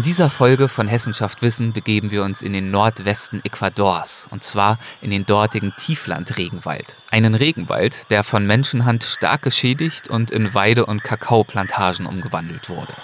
In dieser Folge von Hessenschaft Wissen begeben wir uns in den Nordwesten Ecuadors und zwar in den dortigen Tiefland-Regenwald. Einen Regenwald, der von Menschenhand stark geschädigt und in Weide- und Kakaoplantagen umgewandelt wurde.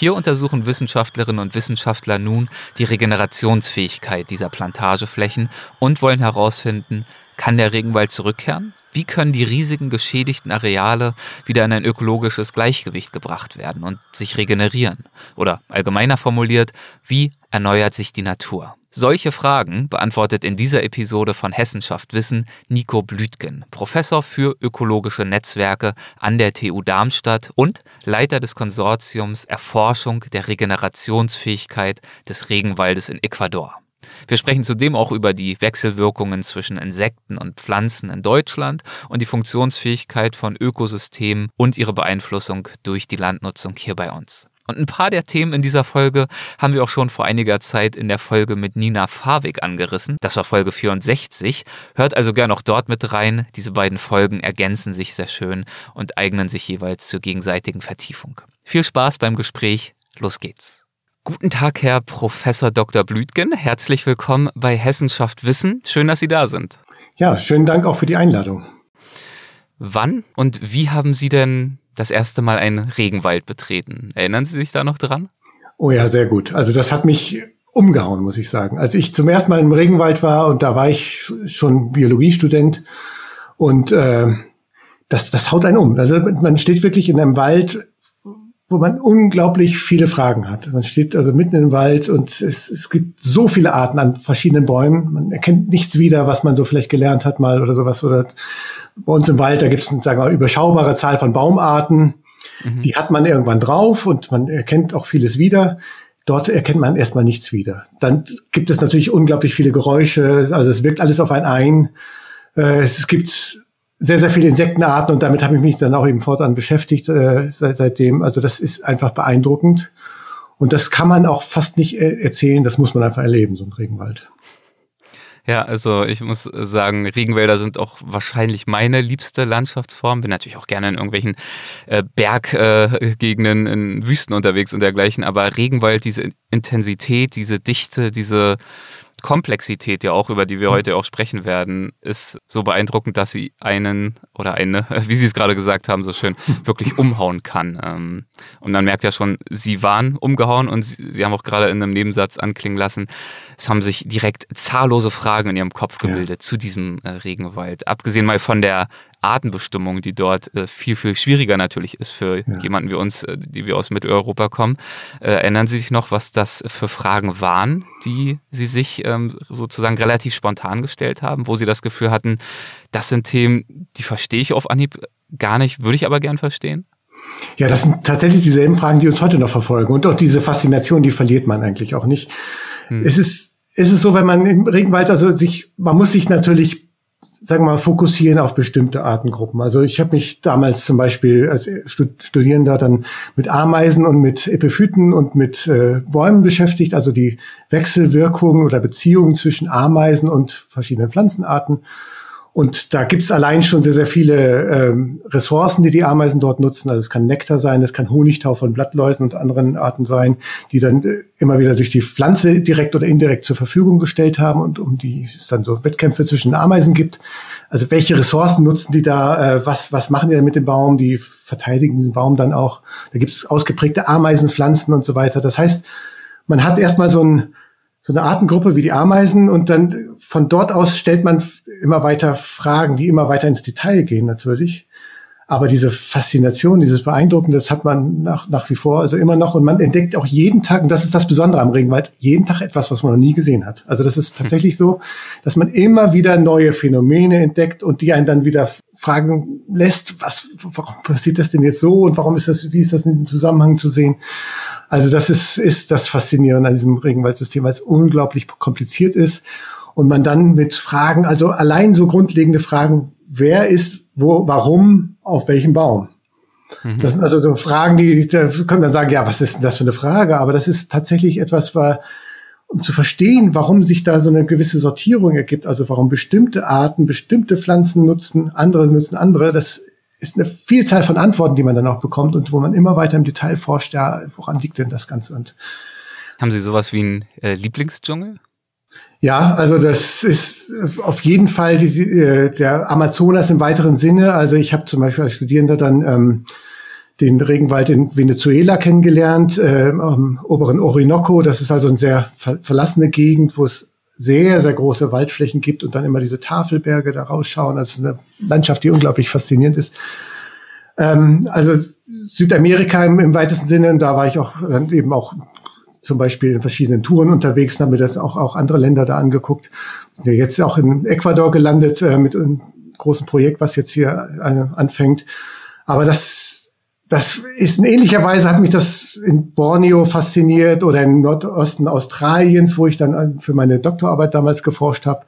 Hier untersuchen Wissenschaftlerinnen und Wissenschaftler nun die Regenerationsfähigkeit dieser Plantageflächen und wollen herausfinden, kann der Regenwald zurückkehren? Wie können die riesigen geschädigten Areale wieder in ein ökologisches Gleichgewicht gebracht werden und sich regenerieren? Oder allgemeiner formuliert, wie erneuert sich die Natur? Solche Fragen beantwortet in dieser Episode von Hessenschaft Wissen Nico Blütgen, Professor für ökologische Netzwerke an der TU Darmstadt und Leiter des Konsortiums Erforschung der Regenerationsfähigkeit des Regenwaldes in Ecuador. Wir sprechen zudem auch über die Wechselwirkungen zwischen Insekten und Pflanzen in Deutschland und die Funktionsfähigkeit von Ökosystemen und ihre Beeinflussung durch die Landnutzung hier bei uns. Und ein paar der Themen in dieser Folge haben wir auch schon vor einiger Zeit in der Folge mit Nina Fawig angerissen. Das war Folge 64. Hört also gern auch dort mit rein. Diese beiden Folgen ergänzen sich sehr schön und eignen sich jeweils zur gegenseitigen Vertiefung. Viel Spaß beim Gespräch. Los geht's. Guten Tag, Herr Professor Dr. Blütgen. Herzlich willkommen bei Hessenschaft Wissen. Schön, dass Sie da sind. Ja, schönen Dank auch für die Einladung. Wann und wie haben Sie denn das erste Mal einen Regenwald betreten? Erinnern Sie sich da noch dran? Oh ja, sehr gut. Also das hat mich umgehauen, muss ich sagen. Als ich zum ersten Mal im Regenwald war und da war ich schon Biologiestudent und äh, das, das haut einen um. Also man steht wirklich in einem Wald wo man unglaublich viele Fragen hat. Man steht also mitten im Wald und es, es gibt so viele Arten an verschiedenen Bäumen. Man erkennt nichts wieder, was man so vielleicht gelernt hat mal oder sowas. Oder bei uns im Wald, da gibt es eine sagen wir, überschaubare Zahl von Baumarten. Mhm. Die hat man irgendwann drauf und man erkennt auch vieles wieder. Dort erkennt man erstmal nichts wieder. Dann gibt es natürlich unglaublich viele Geräusche. Also es wirkt alles auf einen ein. Äh, es gibt sehr, sehr viele Insektenarten und damit habe ich mich dann auch eben fortan beschäftigt äh, seit, seitdem. Also das ist einfach beeindruckend. Und das kann man auch fast nicht äh, erzählen, das muss man einfach erleben, so ein Regenwald. Ja, also ich muss sagen, Regenwälder sind auch wahrscheinlich meine liebste Landschaftsform. Bin natürlich auch gerne in irgendwelchen äh, Berggegenden, äh, in Wüsten unterwegs und dergleichen. Aber Regenwald, diese Intensität, diese Dichte, diese Komplexität ja auch, über die wir heute auch sprechen werden, ist so beeindruckend, dass sie einen oder eine, wie Sie es gerade gesagt haben, so schön, wirklich umhauen kann. Ähm, und man merkt ja schon, Sie waren umgehauen und Sie haben auch gerade in einem Nebensatz anklingen lassen, es haben sich direkt zahllose Fragen in Ihrem Kopf gebildet ja. zu diesem äh, Regenwald. Abgesehen mal von der Artenbestimmung, die dort äh, viel, viel schwieriger natürlich ist für ja. jemanden wie uns, äh, die wir aus Mitteleuropa kommen. Äh, erinnern Sie sich noch, was das für Fragen waren, die Sie sich ähm, sozusagen relativ spontan gestellt haben, wo Sie das Gefühl hatten, das sind Themen, die verstehe ich auf Anhieb gar nicht, würde ich aber gern verstehen? Ja, das sind tatsächlich dieselben Fragen, die uns heute noch verfolgen. Und auch diese Faszination, die verliert man eigentlich auch nicht. Hm. Es ist, es ist so, wenn man im Regenwald, also sich, man muss sich natürlich sagen wir mal, fokussieren auf bestimmte Artengruppen. Also ich habe mich damals zum Beispiel als Studierender dann mit Ameisen und mit Epiphyten und mit äh, Bäumen beschäftigt, also die Wechselwirkungen oder Beziehungen zwischen Ameisen und verschiedenen Pflanzenarten. Und da gibt's allein schon sehr, sehr viele ähm, Ressourcen, die die Ameisen dort nutzen. Also es kann Nektar sein, es kann Honigtau von Blattläusen und anderen Arten sein, die dann äh, immer wieder durch die Pflanze direkt oder indirekt zur Verfügung gestellt haben und um die es dann so Wettkämpfe zwischen Ameisen gibt. Also welche Ressourcen nutzen die da? Äh, was, was machen die denn mit dem Baum? Die verteidigen diesen Baum dann auch. Da gibt's ausgeprägte Ameisenpflanzen und so weiter. Das heißt, man hat erstmal so ein so eine Artengruppe wie die Ameisen und dann von dort aus stellt man immer weiter Fragen, die immer weiter ins Detail gehen natürlich. Aber diese Faszination, dieses Beeindrucken, das hat man nach, nach wie vor also immer noch und man entdeckt auch jeden Tag, und das ist das Besondere am Regenwald, jeden Tag etwas, was man noch nie gesehen hat. Also das ist tatsächlich so, dass man immer wieder neue Phänomene entdeckt und die einen dann wieder fragen lässt, was, warum passiert das denn jetzt so und warum ist das, wie ist das in Zusammenhang zu sehen? Also das ist, ist das Faszinierende an diesem Regenwaldsystem, weil es unglaublich kompliziert ist Und man dann mit Fragen, also allein so grundlegende Fragen, wer ist, wo, warum, auf welchem Baum? Mhm. Das sind also so Fragen, die, da können man sagen, ja, was ist denn das für eine Frage? Aber das ist tatsächlich etwas, war, um zu verstehen, warum sich da so eine gewisse Sortierung ergibt, also warum bestimmte Arten, bestimmte Pflanzen nutzen, andere nutzen andere, das ist eine Vielzahl von Antworten, die man dann auch bekommt und wo man immer weiter im Detail forscht, ja, woran liegt denn das Ganze? Und Haben Sie sowas wie einen äh, Lieblingsdschungel? Ja, also das ist auf jeden Fall die, äh, der Amazonas im weiteren Sinne. Also ich habe zum Beispiel als Studierender dann ähm, den Regenwald in Venezuela kennengelernt, äh, am oberen Orinoco. Das ist also eine sehr ver verlassene Gegend, wo es sehr, sehr große Waldflächen gibt und dann immer diese Tafelberge da rausschauen. Also eine Landschaft, die unglaublich faszinierend ist. Ähm, also Südamerika im, im weitesten Sinne, und da war ich auch dann eben auch zum Beispiel in verschiedenen Touren unterwegs und habe mir das auch, auch andere Länder da angeguckt. Sind ja jetzt auch in Ecuador gelandet äh, mit einem großen Projekt, was jetzt hier äh, anfängt. Aber das, das ist in ähnlicher Weise hat mich das in Borneo fasziniert oder im Nordosten Australiens, wo ich dann für meine Doktorarbeit damals geforscht habe.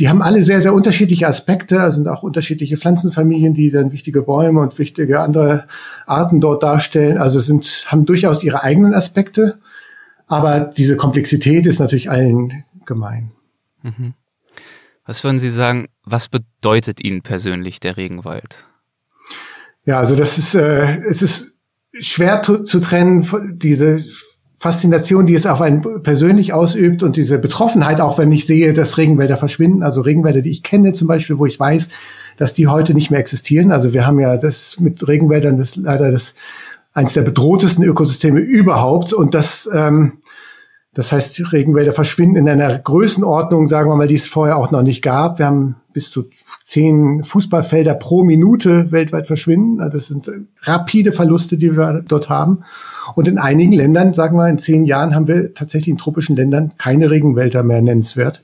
Die haben alle sehr, sehr unterschiedliche Aspekte, also sind auch unterschiedliche Pflanzenfamilien, die dann wichtige Bäume und wichtige andere Arten dort darstellen. Also sind, haben durchaus ihre eigenen Aspekte. Aber diese Komplexität ist natürlich allen gemein. Mhm. Was würden Sie sagen, was bedeutet Ihnen persönlich der Regenwald? Ja, also das ist, äh, es ist schwer zu, zu trennen, diese Faszination, die es auf einen persönlich ausübt und diese Betroffenheit, auch wenn ich sehe, dass Regenwälder verschwinden, also Regenwälder, die ich kenne zum Beispiel, wo ich weiß, dass die heute nicht mehr existieren. Also wir haben ja das mit Regenwäldern das leider das eines der bedrohtesten Ökosysteme überhaupt. Und das, ähm, das heißt, Regenwälder verschwinden in einer Größenordnung, sagen wir mal, die es vorher auch noch nicht gab. Wir haben bis zu zehn Fußballfelder pro Minute weltweit verschwinden. Also es sind rapide Verluste, die wir dort haben. Und in einigen Ländern, sagen wir, in zehn Jahren haben wir tatsächlich in tropischen Ländern keine Regenwälder mehr nennenswert.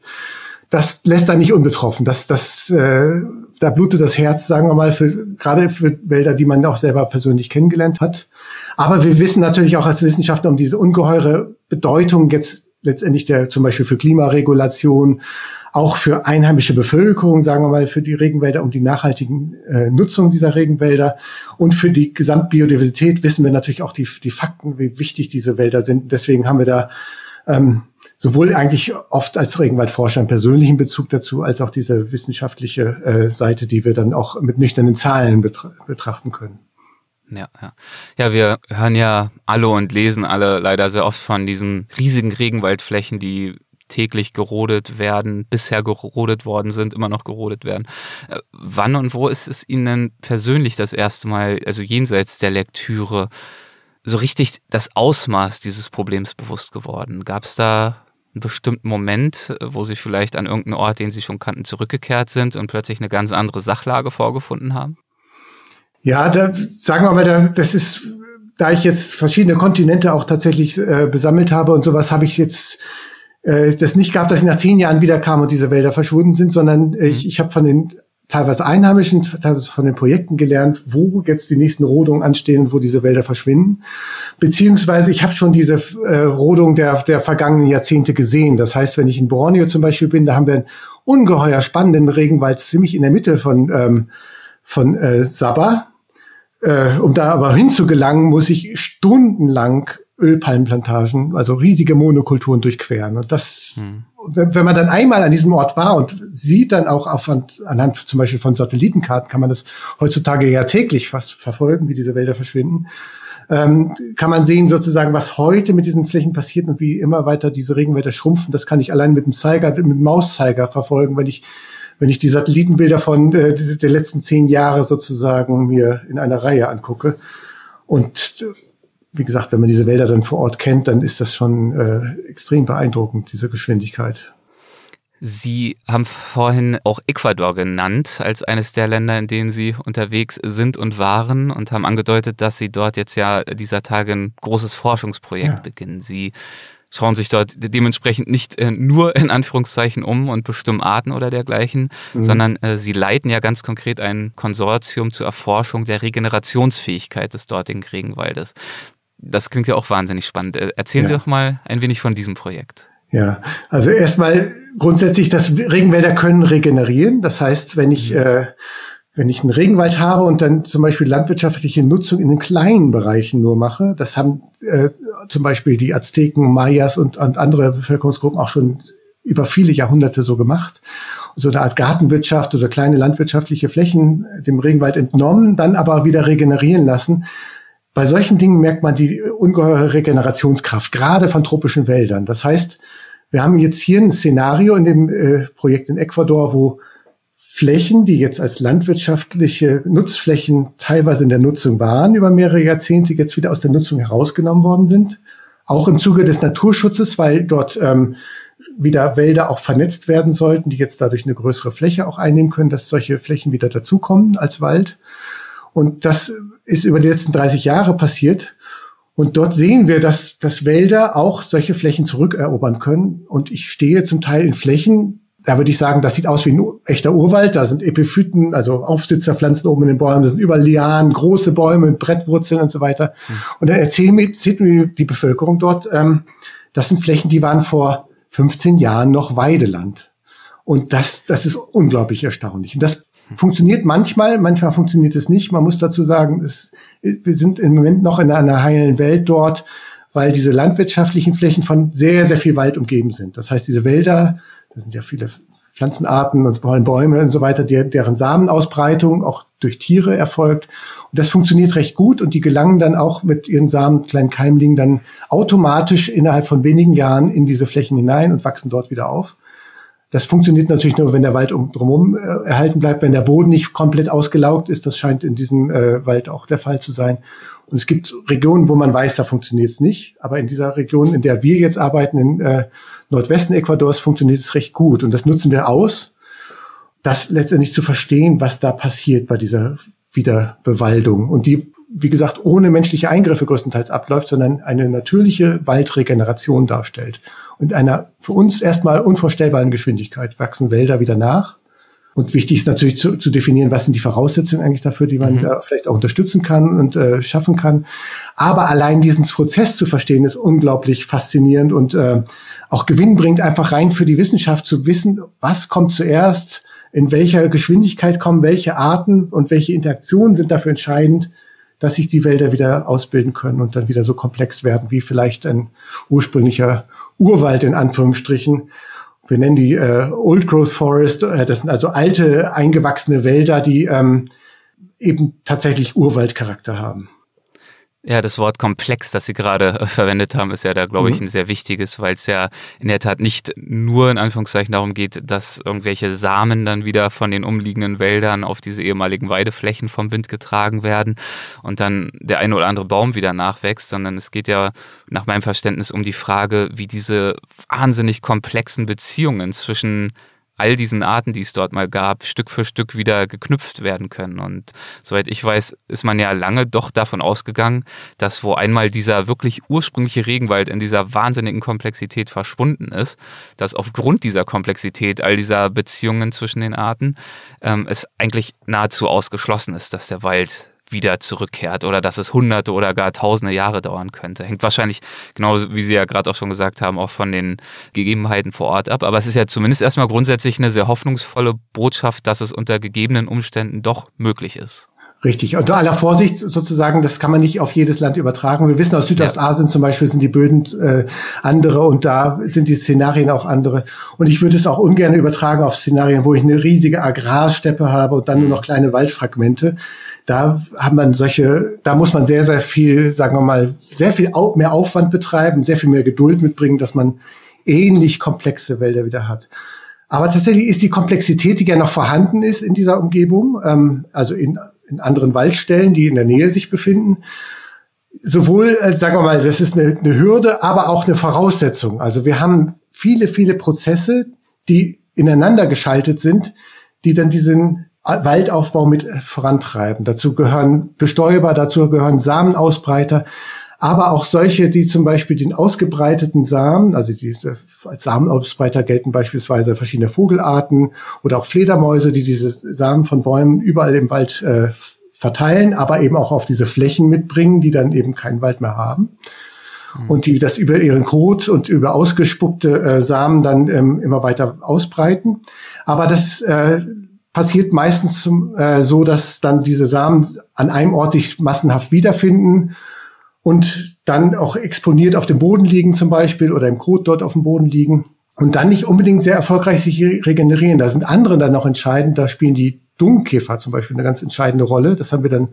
Das lässt da nicht unbetroffen. Das, das, äh, da blutet das Herz, sagen wir mal, für, gerade für Wälder, die man auch selber persönlich kennengelernt hat. Aber wir wissen natürlich auch als Wissenschaftler um diese ungeheure Bedeutung jetzt letztendlich der zum Beispiel für Klimaregulation, auch für einheimische Bevölkerung, sagen wir mal, für die Regenwälder, um die nachhaltigen äh, Nutzung dieser Regenwälder und für die Gesamtbiodiversität wissen wir natürlich auch die, die Fakten, wie wichtig diese Wälder sind. Deswegen haben wir da ähm, sowohl eigentlich oft als Regenwaldforscher einen persönlichen Bezug dazu, als auch diese wissenschaftliche äh, Seite, die wir dann auch mit nüchternen Zahlen betra betrachten können. Ja, ja. Ja, wir hören ja alle und lesen alle leider sehr oft von diesen riesigen Regenwaldflächen, die täglich gerodet werden, bisher gerodet worden sind, immer noch gerodet werden. Äh, wann und wo ist es Ihnen persönlich das erste Mal, also jenseits der Lektüre, so richtig das Ausmaß dieses Problems bewusst geworden? Gab es da einen bestimmten Moment, wo Sie vielleicht an irgendeinen Ort, den Sie schon kannten, zurückgekehrt sind und plötzlich eine ganz andere Sachlage vorgefunden haben? Ja, da sagen wir mal, da, das ist, da ich jetzt verschiedene Kontinente auch tatsächlich äh, besammelt habe und sowas, habe ich jetzt äh, das nicht gehabt, dass ich nach zehn Jahren wiederkam und diese Wälder verschwunden sind, sondern äh, ich, mhm. ich habe von den teilweise Einheimischen, teilweise von den Projekten gelernt, wo jetzt die nächsten Rodungen anstehen, wo diese Wälder verschwinden. Beziehungsweise ich habe schon diese äh, Rodung der, der vergangenen Jahrzehnte gesehen. Das heißt, wenn ich in Borneo zum Beispiel bin, da haben wir einen ungeheuer spannenden Regenwald ziemlich in der Mitte von, ähm, von äh, Sabah. Äh, um da aber hinzugelangen, muss ich stundenlang Ölpalmenplantagen, also riesige Monokulturen durchqueren. Und das, hm. wenn man dann einmal an diesem Ort war und sieht dann auch auf, anhand zum Beispiel von Satellitenkarten, kann man das heutzutage ja täglich fast verfolgen, wie diese Wälder verschwinden, ähm, kann man sehen sozusagen, was heute mit diesen Flächen passiert und wie immer weiter diese Regenwälder schrumpfen. Das kann ich allein mit dem Zeiger, mit dem Mauszeiger verfolgen, wenn ich wenn ich die Satellitenbilder von äh, der letzten zehn Jahre sozusagen mir in einer Reihe angucke. Und wie gesagt, wenn man diese Wälder dann vor Ort kennt, dann ist das schon äh, extrem beeindruckend, diese Geschwindigkeit. Sie haben vorhin auch Ecuador genannt als eines der Länder, in denen Sie unterwegs sind und waren und haben angedeutet, dass Sie dort jetzt ja dieser Tage ein großes Forschungsprojekt ja. beginnen. Sie schauen sich dort dementsprechend nicht äh, nur in Anführungszeichen um und bestimmen Arten oder dergleichen, mhm. sondern äh, sie leiten ja ganz konkret ein Konsortium zur Erforschung der Regenerationsfähigkeit des dortigen Regenwaldes. Das klingt ja auch wahnsinnig spannend. Äh, erzählen ja. Sie doch mal ein wenig von diesem Projekt. Ja, also erstmal grundsätzlich, dass Regenwälder können regenerieren. Das heißt, wenn ich, äh, wenn ich einen Regenwald habe und dann zum Beispiel landwirtschaftliche Nutzung in den kleinen Bereichen nur mache, das haben äh, zum Beispiel die Azteken, Mayas und, und andere Bevölkerungsgruppen auch schon über viele Jahrhunderte so gemacht. So eine Art Gartenwirtschaft oder kleine landwirtschaftliche Flächen dem Regenwald entnommen, dann aber wieder regenerieren lassen. Bei solchen Dingen merkt man die ungeheure Regenerationskraft, gerade von tropischen Wäldern. Das heißt, wir haben jetzt hier ein Szenario in dem äh, Projekt in Ecuador, wo Flächen, die jetzt als landwirtschaftliche Nutzflächen teilweise in der Nutzung waren, über mehrere Jahrzehnte jetzt wieder aus der Nutzung herausgenommen worden sind. Auch im Zuge des Naturschutzes, weil dort ähm, wieder Wälder auch vernetzt werden sollten, die jetzt dadurch eine größere Fläche auch einnehmen können, dass solche Flächen wieder dazukommen als Wald. Und das ist über die letzten 30 Jahre passiert. Und dort sehen wir, dass, dass Wälder auch solche Flächen zurückerobern können. Und ich stehe zum Teil in Flächen, da würde ich sagen, das sieht aus wie ein echter Urwald. Da sind Epiphyten, also Aufsitzerpflanzen oben in den Bäumen, das sind über Lianen, große Bäume mit Brettwurzeln und so weiter. Mhm. Und dann erzählen mir, erzählt mir die Bevölkerung dort, ähm, das sind Flächen, die waren vor 15 Jahren noch Weideland. Und das, das ist unglaublich erstaunlich. Und das funktioniert manchmal, manchmal funktioniert es nicht. Man muss dazu sagen, es, wir sind im Moment noch in einer heilen Welt dort, weil diese landwirtschaftlichen Flächen von sehr, sehr viel Wald umgeben sind. Das heißt, diese Wälder, das sind ja viele Pflanzenarten und Bäume und so weiter, der, deren Samenausbreitung auch durch Tiere erfolgt. Und das funktioniert recht gut und die gelangen dann auch mit ihren Samen, kleinen Keimlingen, dann automatisch innerhalb von wenigen Jahren in diese Flächen hinein und wachsen dort wieder auf. Das funktioniert natürlich nur, wenn der Wald um, drumherum äh, erhalten bleibt, wenn der Boden nicht komplett ausgelaugt ist. Das scheint in diesem äh, Wald auch der Fall zu sein. Und es gibt Regionen, wo man weiß, da funktioniert es nicht. Aber in dieser Region, in der wir jetzt arbeiten, in äh, Nordwesten Ecuadors, funktioniert es recht gut. Und das nutzen wir aus, das letztendlich zu verstehen, was da passiert bei dieser Wiederbewaldung. Und die, wie gesagt, ohne menschliche Eingriffe größtenteils abläuft, sondern eine natürliche Waldregeneration darstellt mit einer für uns erstmal unvorstellbaren Geschwindigkeit wachsen Wälder wieder nach. Und wichtig ist natürlich zu, zu definieren, was sind die Voraussetzungen eigentlich dafür, die man mhm. da vielleicht auch unterstützen kann und äh, schaffen kann. Aber allein diesen Prozess zu verstehen, ist unglaublich faszinierend und äh, auch Gewinn bringt einfach rein für die Wissenschaft zu wissen, was kommt zuerst, in welcher Geschwindigkeit kommen welche Arten und welche Interaktionen sind dafür entscheidend, dass sich die Wälder wieder ausbilden können und dann wieder so komplex werden wie vielleicht ein ursprünglicher Urwald in Anführungsstrichen. Wir nennen die äh, Old Growth Forest. Äh, das sind also alte eingewachsene Wälder, die ähm, eben tatsächlich Urwaldcharakter haben. Ja, das Wort komplex, das Sie gerade äh, verwendet haben, ist ja da, glaube ich, mhm. ein sehr wichtiges, weil es ja in der Tat nicht nur in Anführungszeichen darum geht, dass irgendwelche Samen dann wieder von den umliegenden Wäldern auf diese ehemaligen Weideflächen vom Wind getragen werden und dann der eine oder andere Baum wieder nachwächst, sondern es geht ja nach meinem Verständnis um die Frage, wie diese wahnsinnig komplexen Beziehungen zwischen all diesen Arten, die es dort mal gab, Stück für Stück wieder geknüpft werden können. Und soweit ich weiß, ist man ja lange doch davon ausgegangen, dass wo einmal dieser wirklich ursprüngliche Regenwald in dieser wahnsinnigen Komplexität verschwunden ist, dass aufgrund dieser Komplexität all dieser Beziehungen zwischen den Arten ähm, es eigentlich nahezu ausgeschlossen ist, dass der Wald wieder zurückkehrt oder dass es hunderte oder gar tausende Jahre dauern könnte. Hängt wahrscheinlich, genauso wie Sie ja gerade auch schon gesagt haben, auch von den Gegebenheiten vor Ort ab. Aber es ist ja zumindest erstmal grundsätzlich eine sehr hoffnungsvolle Botschaft, dass es unter gegebenen Umständen doch möglich ist. Richtig. Unter aller Vorsicht sozusagen, das kann man nicht auf jedes Land übertragen. Wir wissen aus Südostasien ja. zum Beispiel sind die Böden äh, andere und da sind die Szenarien auch andere. Und ich würde es auch ungern übertragen auf Szenarien, wo ich eine riesige Agrarsteppe habe und dann nur noch kleine Waldfragmente da haben man solche, da muss man sehr, sehr viel, sagen wir mal, sehr viel mehr Aufwand betreiben, sehr viel mehr Geduld mitbringen, dass man ähnlich komplexe Wälder wieder hat. Aber tatsächlich ist die Komplexität, die ja noch vorhanden ist in dieser Umgebung, ähm, also in, in anderen Waldstellen, die in der Nähe sich befinden, sowohl, äh, sagen wir mal, das ist eine, eine Hürde, aber auch eine Voraussetzung. Also wir haben viele, viele Prozesse, die ineinander geschaltet sind, die dann diesen Waldaufbau mit vorantreiben. Dazu gehören Bestäuber, dazu gehören Samenausbreiter, aber auch solche, die zum Beispiel den ausgebreiteten Samen, also die, als Samenausbreiter gelten beispielsweise verschiedene Vogelarten oder auch Fledermäuse, die diese Samen von Bäumen überall im Wald äh, verteilen, aber eben auch auf diese Flächen mitbringen, die dann eben keinen Wald mehr haben. mhm. und die das über ihren Kot und über ausgespuckte äh, Samen dann ähm, immer weiter ausbreiten. Aber das äh, passiert meistens äh, so, dass dann diese Samen an einem Ort sich massenhaft wiederfinden und dann auch exponiert auf dem Boden liegen zum Beispiel oder im Kot dort auf dem Boden liegen und dann nicht unbedingt sehr erfolgreich sich regenerieren. Da sind andere dann noch entscheidend, da spielen die Dunkelkäfer zum Beispiel eine ganz entscheidende Rolle. Das haben wir dann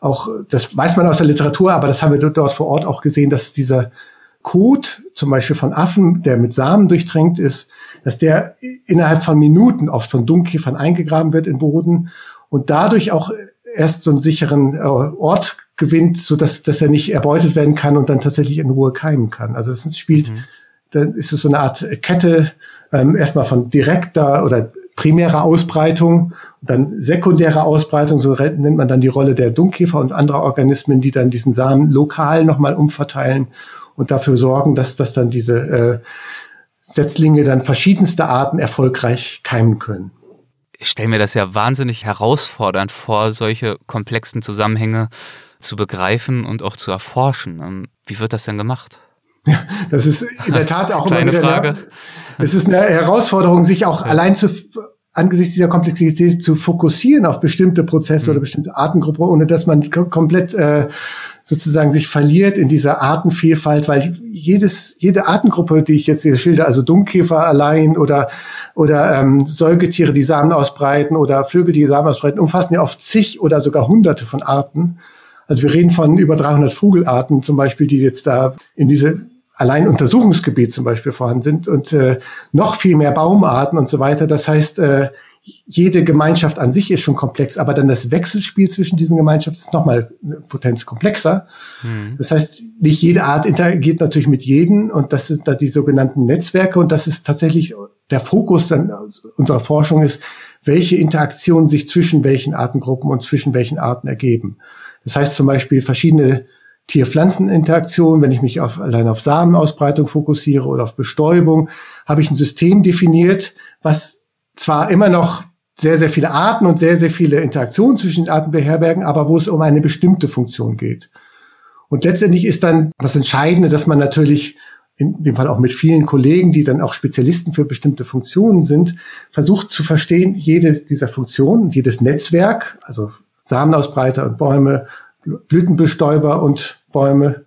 auch, das weiß man aus der Literatur, aber das haben wir dort vor Ort auch gesehen, dass dieser Kot zum Beispiel von Affen, der mit Samen durchtränkt ist, dass der innerhalb von Minuten oft von Dunkelkäfern eingegraben wird im Boden und dadurch auch erst so einen sicheren äh, Ort gewinnt, so dass, dass er nicht erbeutet werden kann und dann tatsächlich in Ruhe keimen kann. Also es spielt, mhm. dann ist es so eine Art Kette, ähm, erstmal von direkter oder primärer Ausbreitung, dann sekundäre Ausbreitung, so nennt man dann die Rolle der Dunkkäfer und anderer Organismen, die dann diesen Samen lokal nochmal umverteilen und dafür sorgen, dass, dass dann diese äh, Setzlinge dann verschiedenste Arten erfolgreich keimen können. Ich stelle mir das ja wahnsinnig herausfordernd vor, solche komplexen Zusammenhänge zu begreifen und auch zu erforschen. Ähm, wie wird das denn gemacht? Ja, das ist in der Tat auch immer wieder Frage. Eine, es ist eine Herausforderung, sich auch ja. allein zu angesichts dieser Komplexität zu fokussieren auf bestimmte Prozesse mhm. oder bestimmte Artengruppen, ohne dass man komplett äh, sozusagen sich verliert in dieser Artenvielfalt, weil jedes, jede Artengruppe, die ich jetzt hier schilder, also Dummkäfer allein oder, oder ähm, Säugetiere, die Samen ausbreiten oder Vögel, die Samen ausbreiten, umfassen ja oft zig oder sogar hunderte von Arten. Also wir reden von über 300 Vogelarten zum Beispiel, die jetzt da in diese allein Untersuchungsgebiet zum Beispiel vorhanden sind und äh, noch viel mehr Baumarten und so weiter. Das heißt, äh, jede Gemeinschaft an sich ist schon komplex, aber dann das Wechselspiel zwischen diesen Gemeinschaften ist nochmal eine Potenz komplexer. Mhm. Das heißt, nicht jede Art interagiert natürlich mit jedem und das sind da die sogenannten Netzwerke und das ist tatsächlich der Fokus dann unserer Forschung ist, welche Interaktionen sich zwischen welchen Artengruppen und zwischen welchen Arten ergeben. Das heißt zum Beispiel verschiedene Tier-Pflanzen-Interaktion, wenn ich mich auf, allein auf Samenausbreitung fokussiere oder auf Bestäubung, habe ich ein System definiert, was zwar immer noch sehr, sehr viele Arten und sehr, sehr viele Interaktionen zwischen den Arten beherbergen, aber wo es um eine bestimmte Funktion geht. Und letztendlich ist dann das Entscheidende, dass man natürlich in dem Fall auch mit vielen Kollegen, die dann auch Spezialisten für bestimmte Funktionen sind, versucht zu verstehen, jedes dieser Funktionen, jedes Netzwerk, also Samenausbreiter und Bäume, Blütenbestäuber und Bäume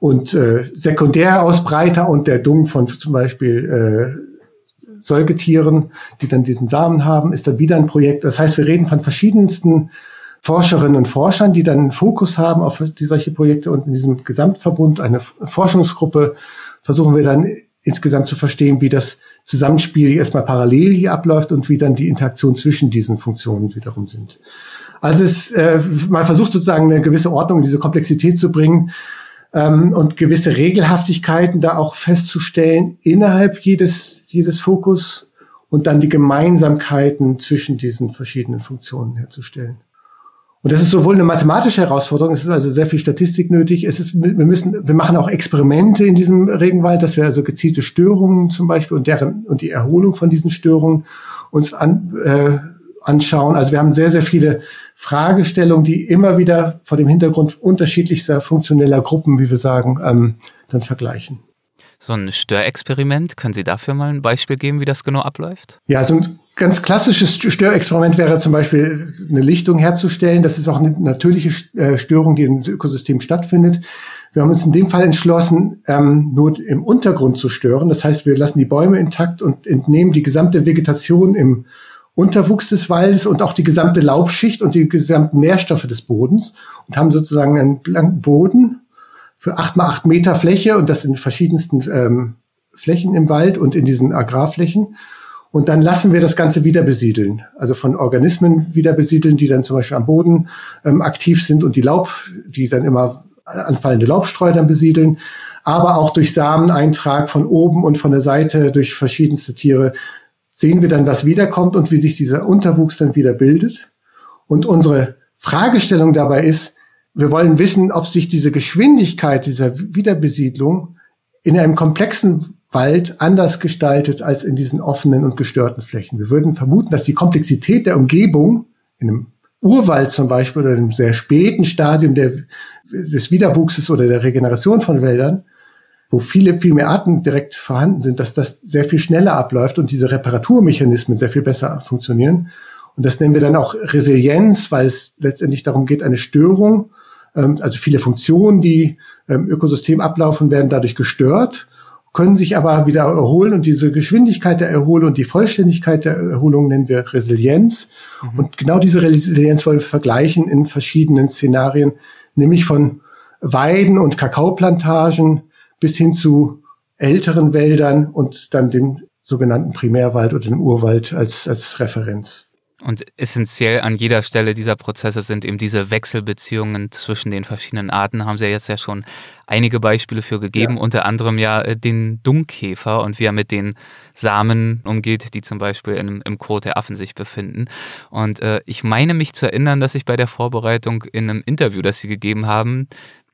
und äh, Sekundärausbreiter und der Dung von zum Beispiel äh, Säugetieren, die dann diesen Samen haben, ist dann wieder ein Projekt. Das heißt, wir reden von verschiedensten Forscherinnen und Forschern, die dann einen Fokus haben auf die, solche Projekte und in diesem Gesamtverbund, eine Forschungsgruppe, versuchen wir dann insgesamt zu verstehen, wie das Zusammenspiel erstmal parallel hier abläuft und wie dann die Interaktion zwischen diesen Funktionen wiederum sind. Also es, äh, man versucht sozusagen eine gewisse Ordnung in diese Komplexität zu bringen ähm, und gewisse Regelhaftigkeiten da auch festzustellen innerhalb jedes, jedes Fokus und dann die Gemeinsamkeiten zwischen diesen verschiedenen Funktionen herzustellen. Und das ist sowohl eine mathematische Herausforderung, es ist also sehr viel Statistik nötig. Es ist, wir müssen, wir machen auch Experimente in diesem Regenwald, dass wir also gezielte Störungen zum Beispiel und deren und die Erholung von diesen Störungen uns an, äh, anschauen. Also wir haben sehr, sehr viele Fragestellungen, die immer wieder vor dem Hintergrund unterschiedlichster funktioneller Gruppen, wie wir sagen, ähm, dann vergleichen. So ein Störexperiment, können Sie dafür mal ein Beispiel geben, wie das genau abläuft? Ja, so ein ganz klassisches Störexperiment wäre zum Beispiel eine Lichtung herzustellen. Das ist auch eine natürliche äh, Störung, die im Ökosystem stattfindet. Wir haben uns in dem Fall entschlossen, ähm, nur im Untergrund zu stören. Das heißt, wir lassen die Bäume intakt und entnehmen die gesamte Vegetation im Unterwuchs des Waldes und auch die gesamte Laubschicht und die gesamten Nährstoffe des Bodens und haben sozusagen einen blanken Boden für acht mal acht Meter Fläche und das in verschiedensten ähm, Flächen im Wald und in diesen Agrarflächen. Und dann lassen wir das Ganze wieder besiedeln, also von Organismen wieder besiedeln, die dann zum Beispiel am Boden ähm, aktiv sind und die Laub, die dann immer anfallende Laubstreu dann besiedeln, aber auch durch Sameneintrag von oben und von der Seite durch verschiedenste Tiere sehen wir dann, was wiederkommt und wie sich dieser Unterwuchs dann wieder bildet. Und unsere Fragestellung dabei ist, wir wollen wissen, ob sich diese Geschwindigkeit dieser Wiederbesiedlung in einem komplexen Wald anders gestaltet als in diesen offenen und gestörten Flächen. Wir würden vermuten, dass die Komplexität der Umgebung in einem Urwald zum Beispiel oder in einem sehr späten Stadium der, des Wiederwuchses oder der Regeneration von Wäldern wo viele, viel mehr Arten direkt vorhanden sind, dass das sehr viel schneller abläuft und diese Reparaturmechanismen sehr viel besser funktionieren. Und das nennen wir dann auch Resilienz, weil es letztendlich darum geht, eine Störung, ähm, also viele Funktionen, die im Ökosystem ablaufen, werden dadurch gestört können sich aber wieder erholen und diese Geschwindigkeit der Erholung und die Vollständigkeit der Erholung nennen wir Resilienz. Mhm. Und genau diese Resilienz wollen wir vergleichen in verschiedenen Szenarien, nämlich von Weiden und Kakaoplantagen bis hin zu älteren Wäldern und dann dem sogenannten Primärwald oder dem Urwald als, als Referenz. Und essentiell an jeder Stelle dieser Prozesse sind eben diese Wechselbeziehungen zwischen den verschiedenen Arten. Haben Sie ja jetzt ja schon einige Beispiele für gegeben, ja. unter anderem ja äh, den Dunkkäfer und wie er mit den Samen umgeht, die zum Beispiel in, im Kot der Affen sich befinden. Und äh, ich meine mich zu erinnern, dass ich bei der Vorbereitung in einem Interview, das Sie gegeben haben,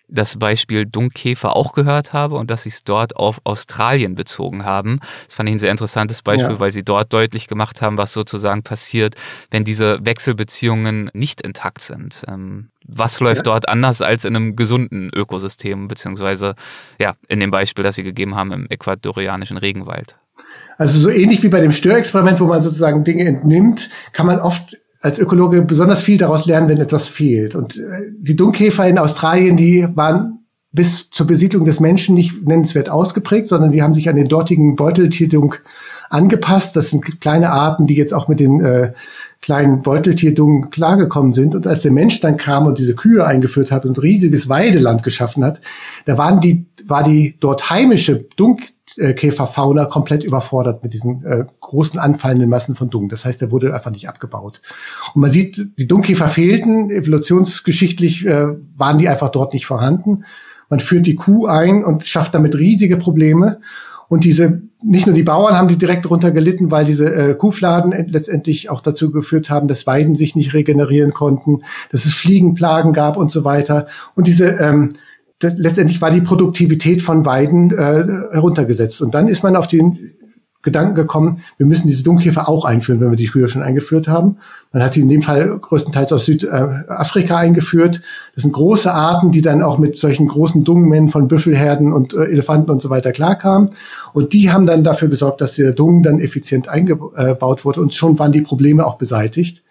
das Beispiel Dunkkäfer auch gehört habe und dass sie es dort auf Australien bezogen haben. Das fand ich ein sehr interessantes Beispiel, ja. weil sie dort deutlich gemacht haben, was sozusagen passiert, wenn diese Wechselbeziehungen nicht intakt sind. Ähm, was läuft ja. dort anders als in einem gesunden Ökosystem, beziehungsweise ja, in dem Beispiel, das sie gegeben haben im äquatorianischen Regenwald? Also so ähnlich wie bei dem Störexperiment, wo man sozusagen Dinge entnimmt, kann man oft als Ökologe besonders viel daraus lernen, wenn etwas fehlt. Und äh, die Dunkkäfer in Australien, die waren bis zur Besiedlung des Menschen nicht nennenswert ausgeprägt, sondern sie haben sich an den dortigen Beuteltierdung angepasst. Das sind kleine Arten, die jetzt auch mit den äh, kleinen Beuteltierdungen klargekommen sind. Und als der Mensch dann kam und diese Kühe eingeführt hat und riesiges Weideland geschaffen hat, da waren die, war die dort heimische Dunk Käferfauna komplett überfordert mit diesen äh, großen anfallenden Massen von Dung. Das heißt, er wurde einfach nicht abgebaut. Und man sieht, die Dungkäfer fehlten, evolutionsgeschichtlich äh, waren die einfach dort nicht vorhanden. Man führt die Kuh ein und schafft damit riesige Probleme. Und diese, nicht nur die Bauern haben die direkt darunter gelitten, weil diese äh, Kuhfladen letztendlich auch dazu geführt haben, dass Weiden sich nicht regenerieren konnten, dass es Fliegenplagen gab und so weiter. Und diese ähm, letztendlich war die Produktivität von Weiden äh, heruntergesetzt. Und dann ist man auf den Gedanken gekommen, wir müssen diese Dunkkäfer auch einführen, wenn wir die früher schon eingeführt haben. Man hat die in dem Fall größtenteils aus Südafrika eingeführt. Das sind große Arten, die dann auch mit solchen großen Dungmengen von Büffelherden und äh, Elefanten und so weiter klarkamen. Und die haben dann dafür gesorgt, dass der Dung dann effizient eingebaut wurde und schon waren die Probleme auch beseitigt.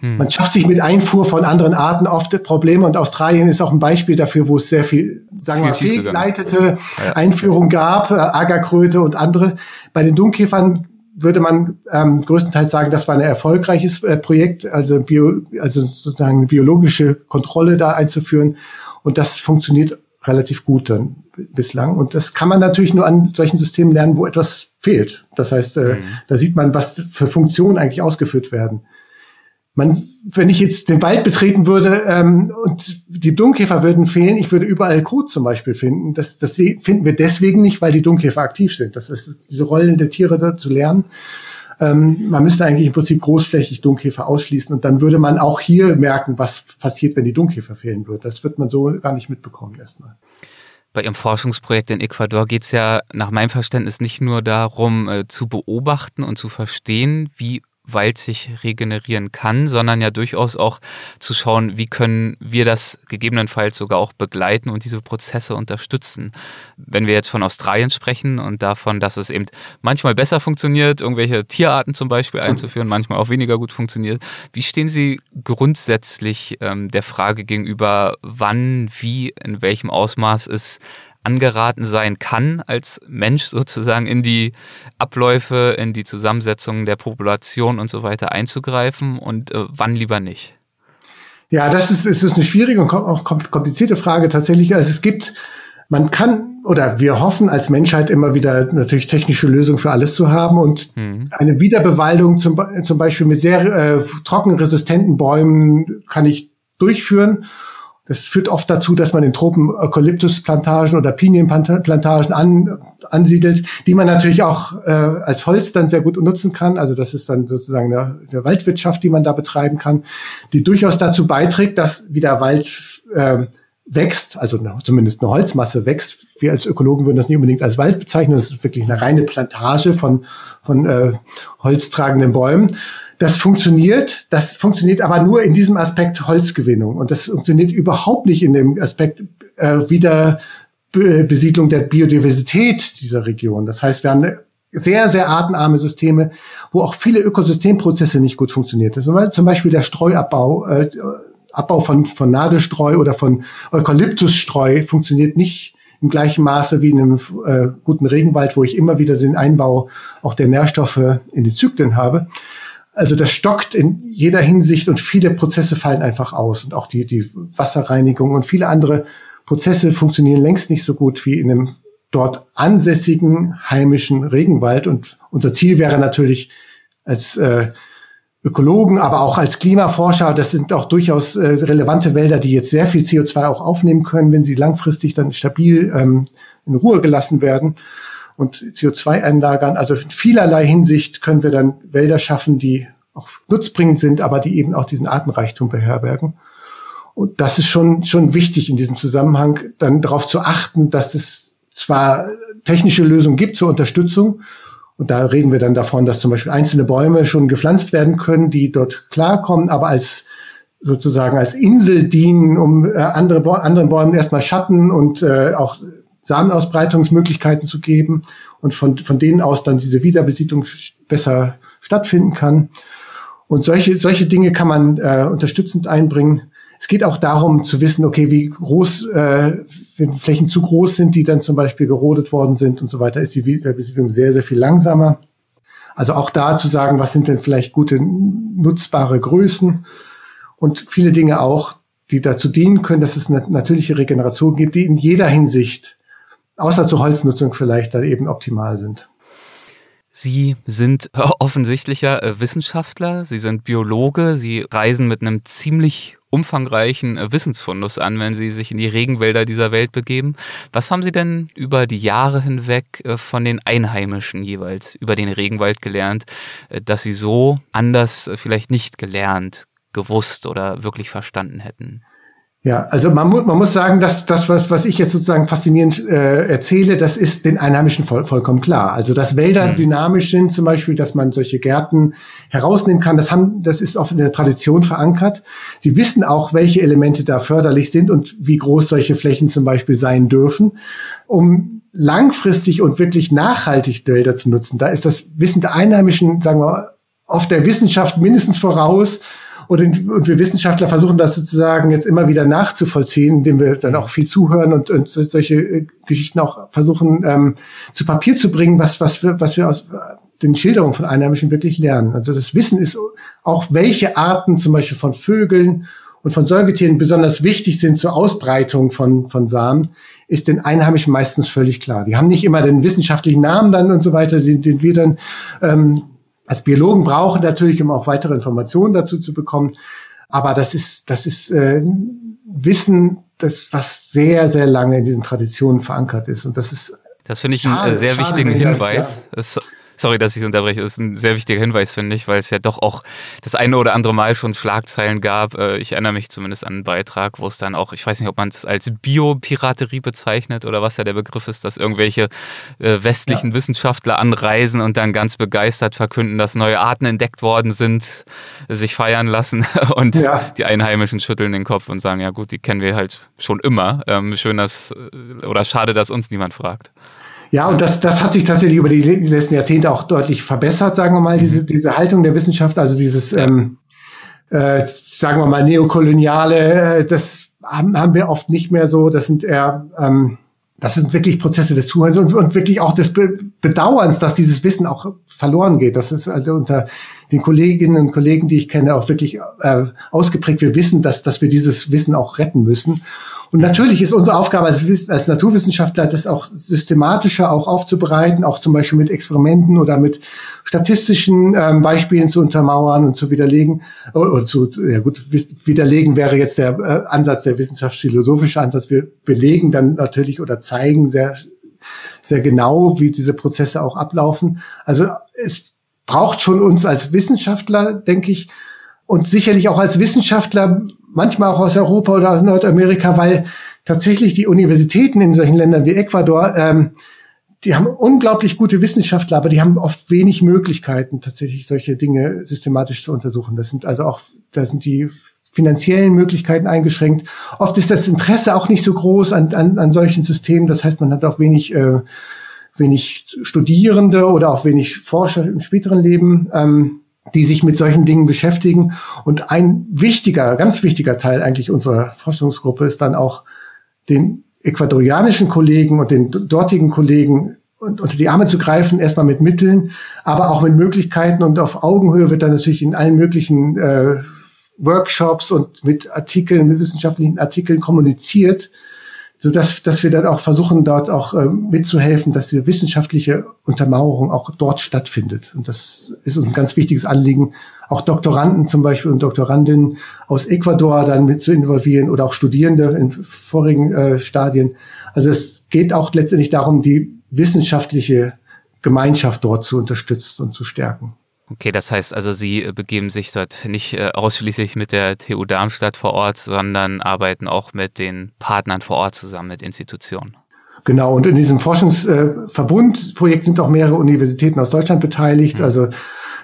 Hm. Man schafft sich mit Einfuhr von anderen Arten oft Probleme und Australien ist auch ein Beispiel dafür, wo es sehr viel, sagen wir mal, fehlgeleitete ja. Einführung gab, äh, Agerkröte und andere. Bei den Dunkkäfern würde man ähm, größtenteils sagen, das war ein erfolgreiches äh, Projekt, also, Bio, also sozusagen eine biologische Kontrolle da einzuführen. Und das funktioniert relativ gut dann bislang. Und das kann man natürlich nur an solchen Systemen lernen, wo etwas fehlt. Das heißt, äh, mhm. da sieht man, was für Funktionen eigentlich ausgeführt werden man, wenn ich jetzt den Wald betreten würde ähm, und die Dunkkäfer würden fehlen, ich würde überall Kot zum Beispiel finden. Das, das finden wir deswegen nicht, weil die Dunkkäfer aktiv sind. Das ist diese Rollen der Tiere da zu lernen. Ähm, man müsste eigentlich im Prinzip großflächig Dunkkäfer ausschließen und dann würde man auch hier merken, was passiert, wenn die Dunkkäfer fehlen würden. Das wird man so gar nicht mitbekommen erstmal bei Ihrem Forschungsprojekt in Ecuador geht es ja nach meinem Verständnis nicht nur darum, äh, zu beobachten und zu verstehen, wie Wald sich regenerieren kann, sondern ja durchaus auch zu schauen, wie können wir das gegebenenfalls sogar auch begleiten und diese Prozesse unterstützen. Wenn wir jetzt von Australien sprechen und davon, dass es eben manchmal besser funktioniert, irgendwelche Tierarten zum Beispiel einzuführen, manchmal auch weniger gut funktioniert, wie stehen Sie grundsätzlich ähm, der Frage gegenüber, wann, wie, in welchem Ausmaß es angeraten sein kann, als Mensch sozusagen in die Abläufe, in die Zusammensetzung der Population und so weiter einzugreifen und äh, wann lieber nicht? Ja, das ist, das ist eine schwierige und auch komplizierte Frage tatsächlich. Also es gibt, man kann oder wir hoffen als Menschheit immer wieder natürlich technische Lösungen für alles zu haben und mhm. eine Wiederbewaldung zum, zum Beispiel mit sehr äh, trockenresistenten Bäumen kann ich durchführen das führt oft dazu, dass man in Tropen Eukalyptusplantagen oder Pinienplantagen an, ansiedelt, die man natürlich auch äh, als Holz dann sehr gut nutzen kann. Also das ist dann sozusagen eine, eine Waldwirtschaft, die man da betreiben kann, die durchaus dazu beiträgt, dass wieder Wald äh, wächst, also eine, zumindest eine Holzmasse wächst. Wir als Ökologen würden das nicht unbedingt als Wald bezeichnen. Das ist wirklich eine reine Plantage von, von äh, holztragenden Bäumen. Das funktioniert, das funktioniert aber nur in diesem Aspekt Holzgewinnung und das funktioniert überhaupt nicht in dem Aspekt äh, wieder Rückbesiedlung der Biodiversität dieser Region. Das heißt, wir haben sehr, sehr artenarme Systeme, wo auch viele Ökosystemprozesse nicht gut funktionieren. Zum Beispiel der Streuabbau, äh, Abbau von, von Nadelstreu oder von Eukalyptusstreu funktioniert nicht im gleichen Maße wie in einem äh, guten Regenwald, wo ich immer wieder den Einbau auch der Nährstoffe in die Zyklen habe. Also das stockt in jeder Hinsicht und viele Prozesse fallen einfach aus und auch die, die Wasserreinigung und viele andere Prozesse funktionieren längst nicht so gut wie in einem dort ansässigen heimischen Regenwald. Und unser Ziel wäre natürlich als äh, Ökologen, aber auch als Klimaforscher, das sind auch durchaus äh, relevante Wälder, die jetzt sehr viel CO2 auch aufnehmen können, wenn sie langfristig dann stabil ähm, in Ruhe gelassen werden und CO2 einlagern. Also in vielerlei Hinsicht können wir dann Wälder schaffen, die auch nutzbringend sind, aber die eben auch diesen Artenreichtum beherbergen. Und das ist schon, schon wichtig in diesem Zusammenhang, dann darauf zu achten, dass es zwar technische Lösungen gibt zur Unterstützung, und da reden wir dann davon, dass zum Beispiel einzelne Bäume schon gepflanzt werden können, die dort klarkommen, aber als sozusagen als Insel dienen, um äh, andere, anderen Bäumen erstmal Schatten und äh, auch Samenausbreitungsmöglichkeiten zu geben und von, von denen aus dann diese Wiederbesiedlung besser stattfinden kann. Und solche, solche Dinge kann man äh, unterstützend einbringen. Es geht auch darum zu wissen, okay, wie groß, äh, wenn Flächen zu groß sind, die dann zum Beispiel gerodet worden sind und so weiter, ist die Besiedlung sehr, sehr viel langsamer. Also auch da zu sagen, was sind denn vielleicht gute nutzbare Größen und viele Dinge auch, die dazu dienen können, dass es eine natürliche Regeneration gibt, die in jeder Hinsicht, außer zur Holznutzung vielleicht, dann eben optimal sind. Sie sind offensichtlicher äh, Wissenschaftler, Sie sind Biologe, Sie reisen mit einem ziemlich umfangreichen äh, Wissensfundus an, wenn Sie sich in die Regenwälder dieser Welt begeben. Was haben Sie denn über die Jahre hinweg äh, von den Einheimischen jeweils über den Regenwald gelernt, äh, dass Sie so anders vielleicht nicht gelernt, gewusst oder wirklich verstanden hätten? Ja, also man, mu man muss sagen, dass das, was, was ich jetzt sozusagen faszinierend äh, erzähle, das ist den Einheimischen voll, vollkommen klar. Also dass Wälder mhm. dynamisch sind, zum Beispiel, dass man solche Gärten herausnehmen kann, das, haben, das ist oft in der Tradition verankert. Sie wissen auch, welche Elemente da förderlich sind und wie groß solche Flächen zum Beispiel sein dürfen. Um langfristig und wirklich nachhaltig Wälder zu nutzen, da ist das Wissen der Einheimischen, sagen wir, oft der Wissenschaft mindestens voraus und, und wir Wissenschaftler versuchen das sozusagen jetzt immer wieder nachzuvollziehen, indem wir dann auch viel zuhören und, und solche äh, Geschichten auch versuchen ähm, zu Papier zu bringen, was, was, wir, was wir aus äh, den Schilderungen von Einheimischen wirklich lernen. Also das Wissen ist auch, welche Arten zum Beispiel von Vögeln und von Säugetieren besonders wichtig sind zur Ausbreitung von, von Samen, ist den Einheimischen meistens völlig klar. Die haben nicht immer den wissenschaftlichen Namen dann und so weiter, den, den wir dann ähm, als Biologen brauchen natürlich, um auch weitere Informationen dazu zu bekommen. Aber das ist, das ist äh, Wissen, das was sehr, sehr lange in diesen Traditionen verankert ist. Und das ist das finde ich schade, einen sehr wichtigen Hinweis. Ja. Sorry, dass ich es unterbreche. Das ist ein sehr wichtiger Hinweis, finde ich, weil es ja doch auch das eine oder andere Mal schon Schlagzeilen gab. Äh, ich erinnere mich zumindest an einen Beitrag, wo es dann auch, ich weiß nicht, ob man es als Biopiraterie bezeichnet oder was ja der Begriff ist, dass irgendwelche äh, westlichen ja. Wissenschaftler anreisen und dann ganz begeistert verkünden, dass neue Arten entdeckt worden sind, sich feiern lassen und ja. die Einheimischen schütteln den Kopf und sagen, ja gut, die kennen wir halt schon immer. Ähm, schön, dass, äh, oder schade, dass uns niemand fragt. Ja, und das, das hat sich tatsächlich über die letzten Jahrzehnte auch deutlich verbessert, sagen wir mal, diese, mhm. diese Haltung der Wissenschaft, also dieses, ähm, äh, sagen wir mal, neokoloniale, äh, das haben, haben wir oft nicht mehr so. Das sind eher, ähm, das sind wirklich Prozesse des Zuhörens und, und wirklich auch des Be Bedauerns, dass dieses Wissen auch verloren geht. Das ist also unter den Kolleginnen und Kollegen, die ich kenne, auch wirklich äh, ausgeprägt. Wir wissen, dass, dass wir dieses Wissen auch retten müssen. Und natürlich ist unsere Aufgabe als, als Naturwissenschaftler, das auch systematischer auch aufzubereiten, auch zum Beispiel mit Experimenten oder mit statistischen ähm, Beispielen zu untermauern und zu widerlegen. Oder zu, ja gut, widerlegen wäre jetzt der äh, Ansatz, der wissenschaftsphilosophische Ansatz. Wir belegen dann natürlich oder zeigen sehr, sehr genau, wie diese Prozesse auch ablaufen. Also es braucht schon uns als Wissenschaftler, denke ich, und sicherlich auch als Wissenschaftler manchmal auch aus Europa oder aus Nordamerika, weil tatsächlich die Universitäten in solchen Ländern wie Ecuador, ähm, die haben unglaublich gute Wissenschaftler, aber die haben oft wenig Möglichkeiten, tatsächlich solche Dinge systematisch zu untersuchen. Das sind also auch, da sind die finanziellen Möglichkeiten eingeschränkt. Oft ist das Interesse auch nicht so groß an, an, an solchen Systemen. Das heißt, man hat auch wenig, äh, wenig Studierende oder auch wenig Forscher im späteren Leben. Ähm, die sich mit solchen Dingen beschäftigen. Und ein wichtiger, ganz wichtiger Teil eigentlich unserer Forschungsgruppe ist dann auch den ecuadorianischen Kollegen und den dortigen Kollegen unter die Arme zu greifen, erstmal mit Mitteln, aber auch mit Möglichkeiten und auf Augenhöhe wird dann natürlich in allen möglichen äh, Workshops und mit Artikeln, mit wissenschaftlichen Artikeln kommuniziert, so dass, dass wir dann auch versuchen, dort auch äh, mitzuhelfen, dass die wissenschaftliche Untermauerung auch dort stattfindet. Und das ist uns ein ganz wichtiges Anliegen, auch Doktoranden zum Beispiel und Doktorandinnen aus Ecuador dann mit zu involvieren oder auch Studierende in vorigen äh, Stadien. Also es geht auch letztendlich darum, die wissenschaftliche Gemeinschaft dort zu unterstützen und zu stärken. Okay, das heißt also, Sie äh, begeben sich dort nicht äh, ausschließlich mit der TU Darmstadt vor Ort, sondern arbeiten auch mit den Partnern vor Ort zusammen, mit Institutionen. Genau, und in diesem Forschungsverbundprojekt sind auch mehrere Universitäten aus Deutschland beteiligt. Mhm. Also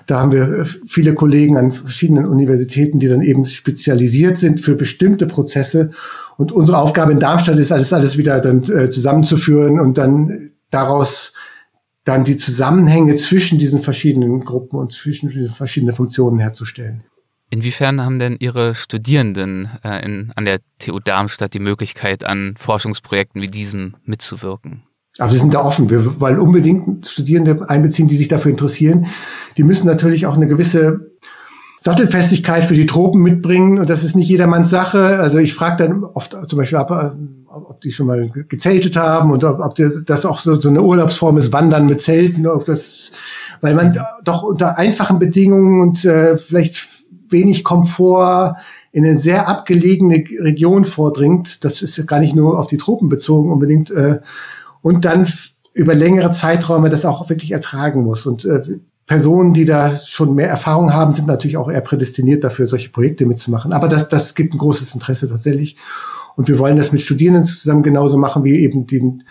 da haben wir äh, viele Kollegen an verschiedenen Universitäten, die dann eben spezialisiert sind für bestimmte Prozesse. Und unsere Aufgabe in Darmstadt ist alles, alles wieder dann äh, zusammenzuführen und dann daraus dann die Zusammenhänge zwischen diesen verschiedenen Gruppen und zwischen diesen verschiedenen Funktionen herzustellen. Inwiefern haben denn Ihre Studierenden äh, in, an der TU Darmstadt die Möglichkeit, an Forschungsprojekten wie diesem mitzuwirken? Aber wir sind da offen. Wir wollen unbedingt Studierende einbeziehen, die sich dafür interessieren. Die müssen natürlich auch eine gewisse Sattelfestigkeit für die Tropen mitbringen. Und das ist nicht jedermanns Sache. Also ich frage dann oft zum Beispiel ab, äh, ob die schon mal gezeltet haben und ob, ob das auch so, so eine Urlaubsform ist, Wandern mit Zelten, ob das, weil man doch unter einfachen Bedingungen und äh, vielleicht wenig Komfort in eine sehr abgelegene Region vordringt. Das ist gar nicht nur auf die Tropen bezogen unbedingt. Äh, und dann über längere Zeiträume das auch wirklich ertragen muss. Und äh, Personen, die da schon mehr Erfahrung haben, sind natürlich auch eher prädestiniert dafür, solche Projekte mitzumachen. Aber das, das gibt ein großes Interesse tatsächlich. Und wir wollen das mit Studierenden zusammen genauso machen wie eben den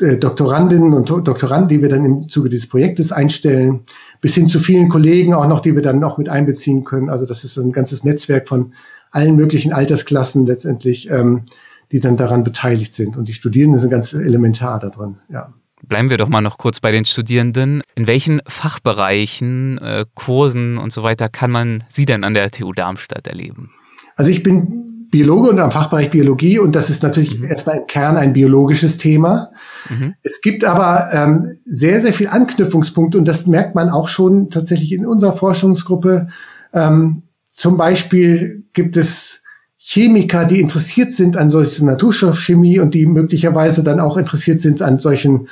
äh, Doktorandinnen und Doktoranden, die wir dann im Zuge dieses Projektes einstellen, bis hin zu vielen Kollegen auch noch, die wir dann auch mit einbeziehen können. Also das ist ein ganzes Netzwerk von allen möglichen Altersklassen letztendlich, ähm, die dann daran beteiligt sind. Und die Studierenden sind ganz elementar daran, ja. Bleiben wir doch mal noch kurz bei den Studierenden. In welchen Fachbereichen, äh, Kursen und so weiter kann man Sie denn an der TU Darmstadt erleben? Also ich bin Biologe und am Fachbereich Biologie und das ist natürlich mhm. erstmal im Kern ein biologisches Thema. Mhm. Es gibt aber ähm, sehr, sehr viel Anknüpfungspunkte und das merkt man auch schon tatsächlich in unserer Forschungsgruppe. Ähm, zum Beispiel gibt es Chemiker, die interessiert sind an solchen Naturstoffchemie und die möglicherweise dann auch interessiert sind an solchen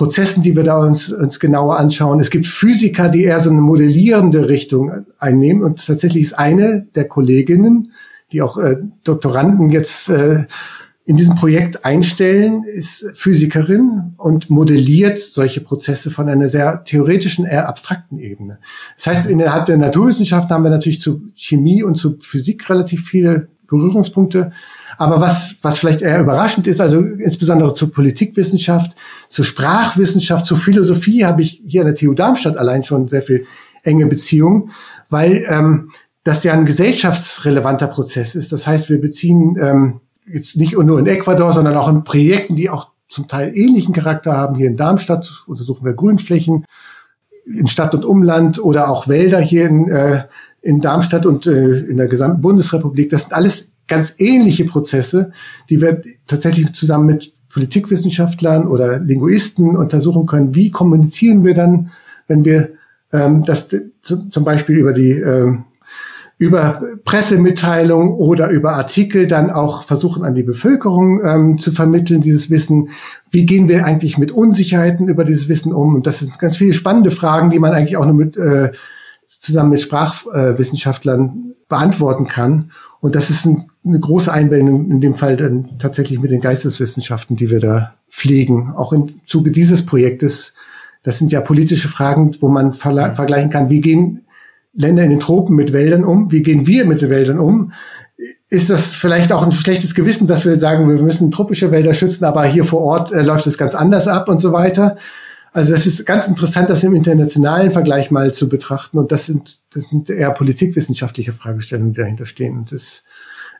Prozessen, die wir da uns, uns genauer anschauen. Es gibt Physiker, die eher so eine modellierende Richtung einnehmen und tatsächlich ist eine der Kolleginnen, die auch äh, Doktoranden jetzt äh, in diesem Projekt einstellen, ist Physikerin und modelliert solche Prozesse von einer sehr theoretischen, eher abstrakten Ebene. Das heißt, innerhalb der Naturwissenschaften haben wir natürlich zu Chemie und zu Physik relativ viele Berührungspunkte. Aber was, was vielleicht eher überraschend ist, also insbesondere zur Politikwissenschaft, zur Sprachwissenschaft, zur Philosophie habe ich hier an der TU Darmstadt allein schon sehr viel enge Beziehungen, weil ähm, das ja ein gesellschaftsrelevanter Prozess ist. Das heißt, wir beziehen ähm, jetzt nicht nur in Ecuador, sondern auch in Projekten, die auch zum Teil ähnlichen Charakter haben. Hier in Darmstadt untersuchen wir Grünflächen in Stadt und Umland oder auch Wälder hier in, äh, in Darmstadt und äh, in der gesamten Bundesrepublik. Das sind alles ganz ähnliche Prozesse, die wir tatsächlich zusammen mit Politikwissenschaftlern oder Linguisten untersuchen können. Wie kommunizieren wir dann, wenn wir ähm, das zum Beispiel über die ähm, über Pressemitteilungen oder über Artikel dann auch versuchen an die Bevölkerung ähm, zu vermitteln, dieses Wissen. Wie gehen wir eigentlich mit Unsicherheiten über dieses Wissen um? Und das sind ganz viele spannende Fragen, die man eigentlich auch nur mit äh, zusammen mit Sprachwissenschaftlern beantworten kann. Und das ist ein, eine große Einbindung in dem Fall dann tatsächlich mit den Geisteswissenschaften, die wir da pflegen, auch im Zuge dieses Projektes. Das sind ja politische Fragen, wo man vergleichen kann, wie gehen Länder in den Tropen mit Wäldern um? Wie gehen wir mit den Wäldern um? Ist das vielleicht auch ein schlechtes Gewissen, dass wir sagen, wir müssen tropische Wälder schützen, aber hier vor Ort äh, läuft es ganz anders ab und so weiter? Also das ist ganz interessant, das im internationalen Vergleich mal zu betrachten. Und das sind, das sind eher politikwissenschaftliche Fragestellungen, die dahinter stehen. Und das,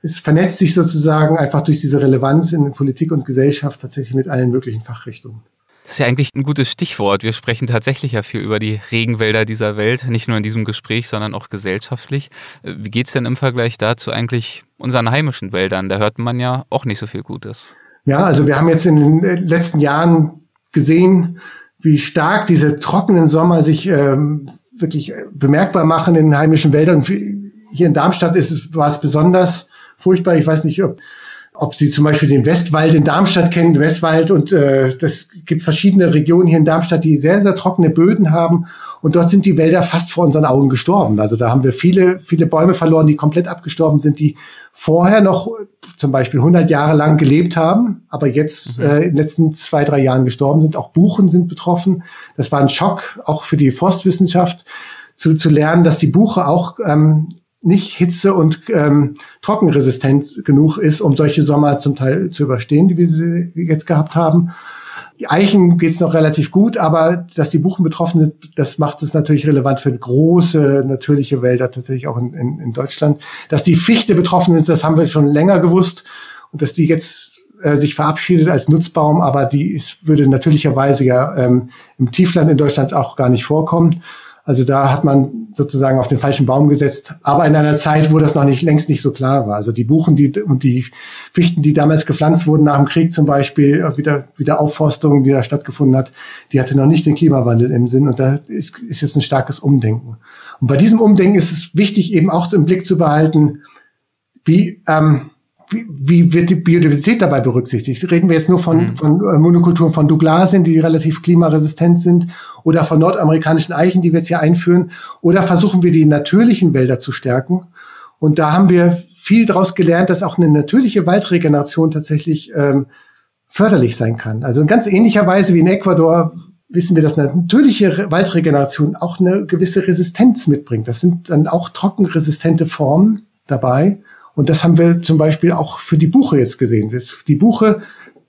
es vernetzt sich sozusagen einfach durch diese Relevanz in Politik und Gesellschaft tatsächlich mit allen möglichen Fachrichtungen. Das ist ja eigentlich ein gutes Stichwort. Wir sprechen tatsächlich ja viel über die Regenwälder dieser Welt, nicht nur in diesem Gespräch, sondern auch gesellschaftlich. Wie geht's denn im Vergleich dazu eigentlich unseren heimischen Wäldern? Da hört man ja auch nicht so viel Gutes. Ja, also wir haben jetzt in den letzten Jahren gesehen, wie stark diese trockenen Sommer sich ähm, wirklich bemerkbar machen in den heimischen Wäldern. Hier in Darmstadt ist, war es besonders furchtbar. Ich weiß nicht, ob ob Sie zum Beispiel den Westwald in Darmstadt kennen, Westwald und äh, das gibt verschiedene Regionen hier in Darmstadt, die sehr, sehr trockene Böden haben und dort sind die Wälder fast vor unseren Augen gestorben. Also da haben wir viele, viele Bäume verloren, die komplett abgestorben sind, die vorher noch zum Beispiel 100 Jahre lang gelebt haben, aber jetzt mhm. äh, in den letzten zwei, drei Jahren gestorben sind. Auch Buchen sind betroffen. Das war ein Schock, auch für die Forstwissenschaft zu, zu lernen, dass die Buche auch ähm, nicht hitze- und ähm, trockenresistent genug ist, um solche Sommer zum Teil zu überstehen, die wir sie jetzt gehabt haben. Die Eichen geht's noch relativ gut, aber dass die Buchen betroffen sind, das macht es natürlich relevant für große natürliche Wälder, tatsächlich auch in, in, in Deutschland. Dass die Fichte betroffen ist, das haben wir schon länger gewusst. Und dass die jetzt äh, sich verabschiedet als Nutzbaum, aber die ist, würde natürlicherweise ja ähm, im Tiefland in Deutschland auch gar nicht vorkommen. Also da hat man sozusagen auf den falschen Baum gesetzt, aber in einer Zeit, wo das noch nicht längst nicht so klar war. Also die Buchen die, und die Fichten, die damals gepflanzt wurden nach dem Krieg zum Beispiel, wieder, wieder Aufforstung, die da stattgefunden hat, die hatte noch nicht den Klimawandel im Sinn und da ist, ist jetzt ein starkes Umdenken. Und bei diesem Umdenken ist es wichtig, eben auch im Blick zu behalten, wie, ähm, wie, wie wird die Biodiversität dabei berücksichtigt? Reden wir jetzt nur von, mhm. von äh, Monokulturen von Douglasien, die relativ klimaresistent sind, oder von nordamerikanischen Eichen, die wir jetzt hier einführen, oder versuchen wir die natürlichen Wälder zu stärken? Und da haben wir viel daraus gelernt, dass auch eine natürliche Waldregeneration tatsächlich ähm, förderlich sein kann. Also in ganz ähnlicher Weise wie in Ecuador wissen wir, dass eine natürliche Waldregeneration auch eine gewisse Resistenz mitbringt. Das sind dann auch trockenresistente Formen dabei. Und das haben wir zum Beispiel auch für die Buche jetzt gesehen. Die Buche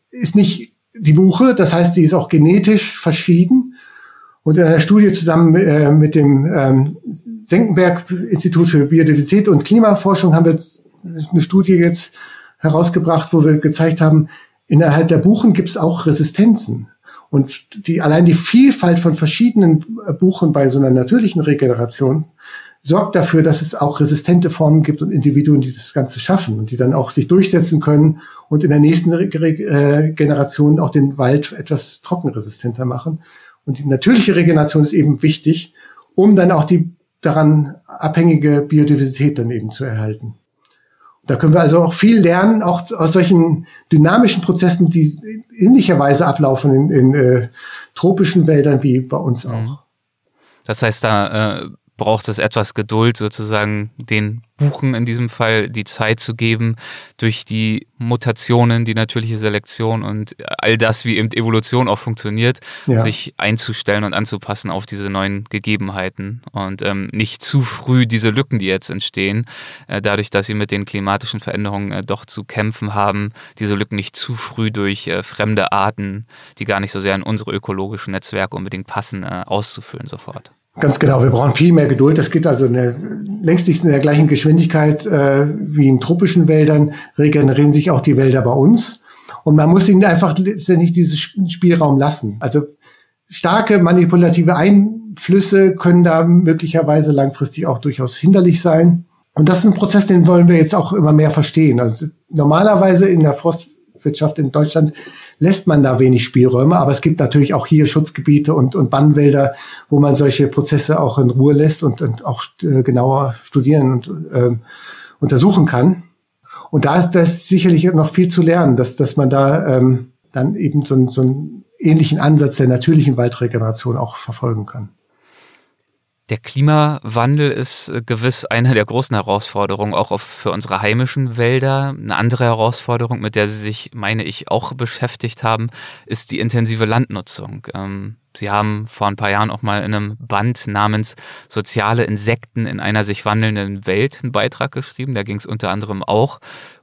ist nicht die Buche, das heißt, die ist auch genetisch verschieden. Und in einer Studie zusammen äh, mit dem ähm, Senckenberg-Institut für Biodiversität und Klimaforschung haben wir eine Studie jetzt herausgebracht, wo wir gezeigt haben, innerhalb der Buchen gibt es auch Resistenzen. Und die, allein die Vielfalt von verschiedenen Buchen bei so einer natürlichen Regeneration sorgt dafür, dass es auch resistente Formen gibt und Individuen, die das Ganze schaffen und die dann auch sich durchsetzen können und in der nächsten äh, Generation auch den Wald etwas trockenresistenter machen. Und die natürliche Regeneration ist eben wichtig, um dann auch die daran abhängige Biodiversität dann eben zu erhalten. Da können wir also auch viel lernen, auch aus solchen dynamischen Prozessen, die ähnlicherweise ablaufen in, in äh, tropischen Wäldern wie bei uns auch. Mhm. Das heißt, da äh, braucht es etwas Geduld, sozusagen den Buchen in diesem Fall die Zeit zu geben, durch die Mutationen, die natürliche Selektion und all das, wie eben Evolution auch funktioniert, ja. sich einzustellen und anzupassen auf diese neuen Gegebenheiten und ähm, nicht zu früh diese Lücken, die jetzt entstehen, äh, dadurch, dass sie mit den klimatischen Veränderungen äh, doch zu kämpfen haben, diese Lücken nicht zu früh durch äh, fremde Arten, die gar nicht so sehr in unsere ökologischen Netzwerke unbedingt passen, äh, auszufüllen sofort. Ganz genau, wir brauchen viel mehr Geduld. Das geht also der, längst nicht in der gleichen Geschwindigkeit äh, wie in tropischen Wäldern, regenerieren sich auch die Wälder bei uns. Und man muss ihnen einfach letztendlich diesen Spielraum lassen. Also starke manipulative Einflüsse können da möglicherweise langfristig auch durchaus hinderlich sein. Und das ist ein Prozess, den wollen wir jetzt auch immer mehr verstehen. Also normalerweise in der Forstwirtschaft in Deutschland lässt man da wenig Spielräume. Aber es gibt natürlich auch hier Schutzgebiete und, und Bannwälder, wo man solche Prozesse auch in Ruhe lässt und, und auch äh, genauer studieren und äh, untersuchen kann. Und da ist das sicherlich noch viel zu lernen, dass, dass man da ähm, dann eben so, so einen ähnlichen Ansatz der natürlichen Waldregeneration auch verfolgen kann. Der Klimawandel ist äh, gewiss eine der großen Herausforderungen, auch für unsere heimischen Wälder. Eine andere Herausforderung, mit der Sie sich, meine ich, auch beschäftigt haben, ist die intensive Landnutzung. Ähm, Sie haben vor ein paar Jahren auch mal in einem Band namens Soziale Insekten in einer sich wandelnden Welt einen Beitrag geschrieben. Da ging es unter anderem auch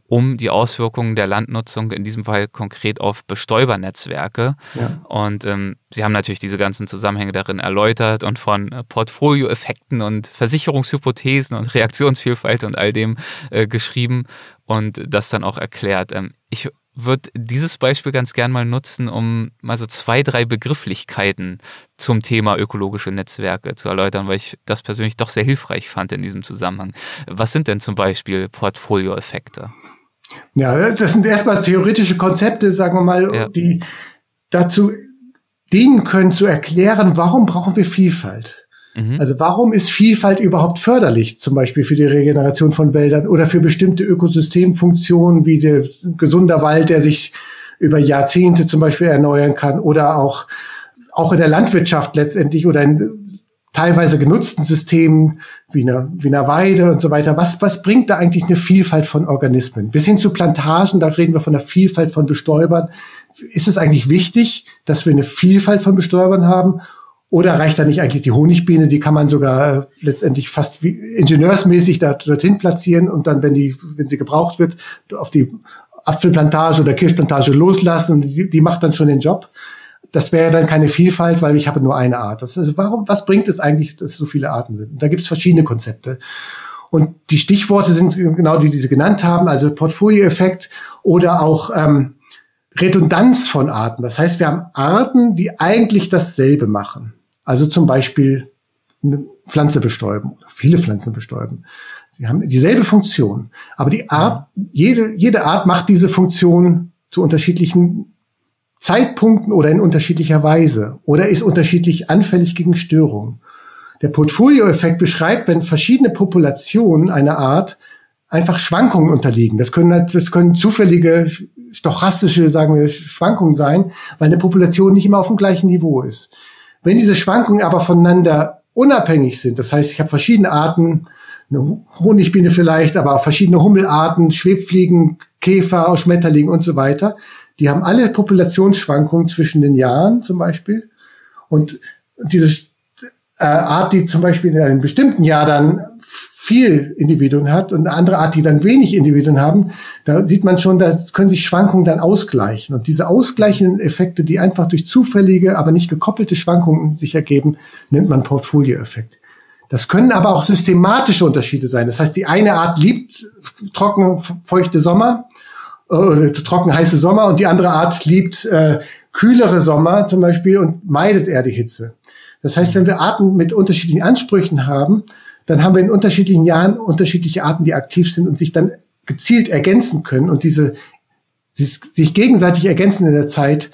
um die Auswirkungen der Landnutzung, in diesem Fall konkret auf Bestäubernetzwerke. Ja. Und ähm, Sie haben natürlich diese ganzen Zusammenhänge darin erläutert und von äh, Portfolioeffekten und Versicherungshypothesen und Reaktionsvielfalt und all dem äh, geschrieben und das dann auch erklärt. Ähm, ich würde dieses Beispiel ganz gern mal nutzen, um mal so zwei, drei Begrifflichkeiten zum Thema ökologische Netzwerke zu erläutern, weil ich das persönlich doch sehr hilfreich fand in diesem Zusammenhang. Was sind denn zum Beispiel Portfolioeffekte? Ja, das sind erstmal theoretische Konzepte, sagen wir mal, ja. die dazu dienen können zu erklären, warum brauchen wir Vielfalt. Mhm. Also warum ist Vielfalt überhaupt förderlich, zum Beispiel für die Regeneration von Wäldern oder für bestimmte Ökosystemfunktionen wie der gesunder Wald, der sich über Jahrzehnte zum Beispiel erneuern kann oder auch, auch in der Landwirtschaft letztendlich oder in teilweise genutzten Systemen wie einer, wie einer Weide und so weiter. Was, was bringt da eigentlich eine Vielfalt von Organismen? Bis hin zu Plantagen, da reden wir von der Vielfalt von Bestäubern. Ist es eigentlich wichtig, dass wir eine Vielfalt von Bestäubern haben? Oder reicht da nicht eigentlich die Honigbiene? Die kann man sogar äh, letztendlich fast wie ingenieursmäßig da, dorthin platzieren und dann, wenn die, wenn sie gebraucht wird, auf die Apfelplantage oder Kirschplantage loslassen und die, die macht dann schon den Job. Das wäre dann keine Vielfalt, weil ich habe nur eine Art. Das ist, warum, was bringt es eigentlich, dass es so viele Arten sind? Und da gibt es verschiedene Konzepte. Und die Stichworte sind genau die, die Sie genannt haben, also Portfolioeffekt oder auch ähm, Redundanz von Arten. Das heißt, wir haben Arten, die eigentlich dasselbe machen. Also zum Beispiel eine Pflanze bestäuben, viele Pflanzen bestäuben. Sie haben dieselbe Funktion, aber die Art, jede, jede Art macht diese Funktion zu unterschiedlichen Zeitpunkten oder in unterschiedlicher Weise oder ist unterschiedlich anfällig gegen Störungen. Der Portfolioeffekt beschreibt, wenn verschiedene Populationen einer Art einfach Schwankungen unterliegen. Das können, das können zufällige stochastische, sagen wir, Schwankungen sein, weil eine Population nicht immer auf dem gleichen Niveau ist. Wenn diese Schwankungen aber voneinander unabhängig sind, das heißt, ich habe verschiedene Arten, eine Honigbiene vielleicht, aber verschiedene Hummelarten, Schwebfliegen, Käfer, Schmetterlinge und so weiter, die haben alle Populationsschwankungen zwischen den Jahren zum Beispiel. Und diese äh, Art, die zum Beispiel in einem bestimmten Jahr dann viel Individuen hat und eine andere Art, die dann wenig Individuen haben, da sieht man schon, da können sich Schwankungen dann ausgleichen. Und diese ausgleichenden Effekte, die einfach durch zufällige, aber nicht gekoppelte Schwankungen sich ergeben, nennt man Portfolioeffekt. Das können aber auch systematische Unterschiede sein. Das heißt, die eine Art liebt trocken, feuchte Sommer, äh, trocken, heiße Sommer und die andere Art liebt äh, kühlere Sommer zum Beispiel und meidet eher die Hitze. Das heißt, wenn wir Arten mit unterschiedlichen Ansprüchen haben, dann haben wir in unterschiedlichen Jahren unterschiedliche Arten, die aktiv sind und sich dann gezielt ergänzen können und diese sich gegenseitig ergänzen in der Zeit,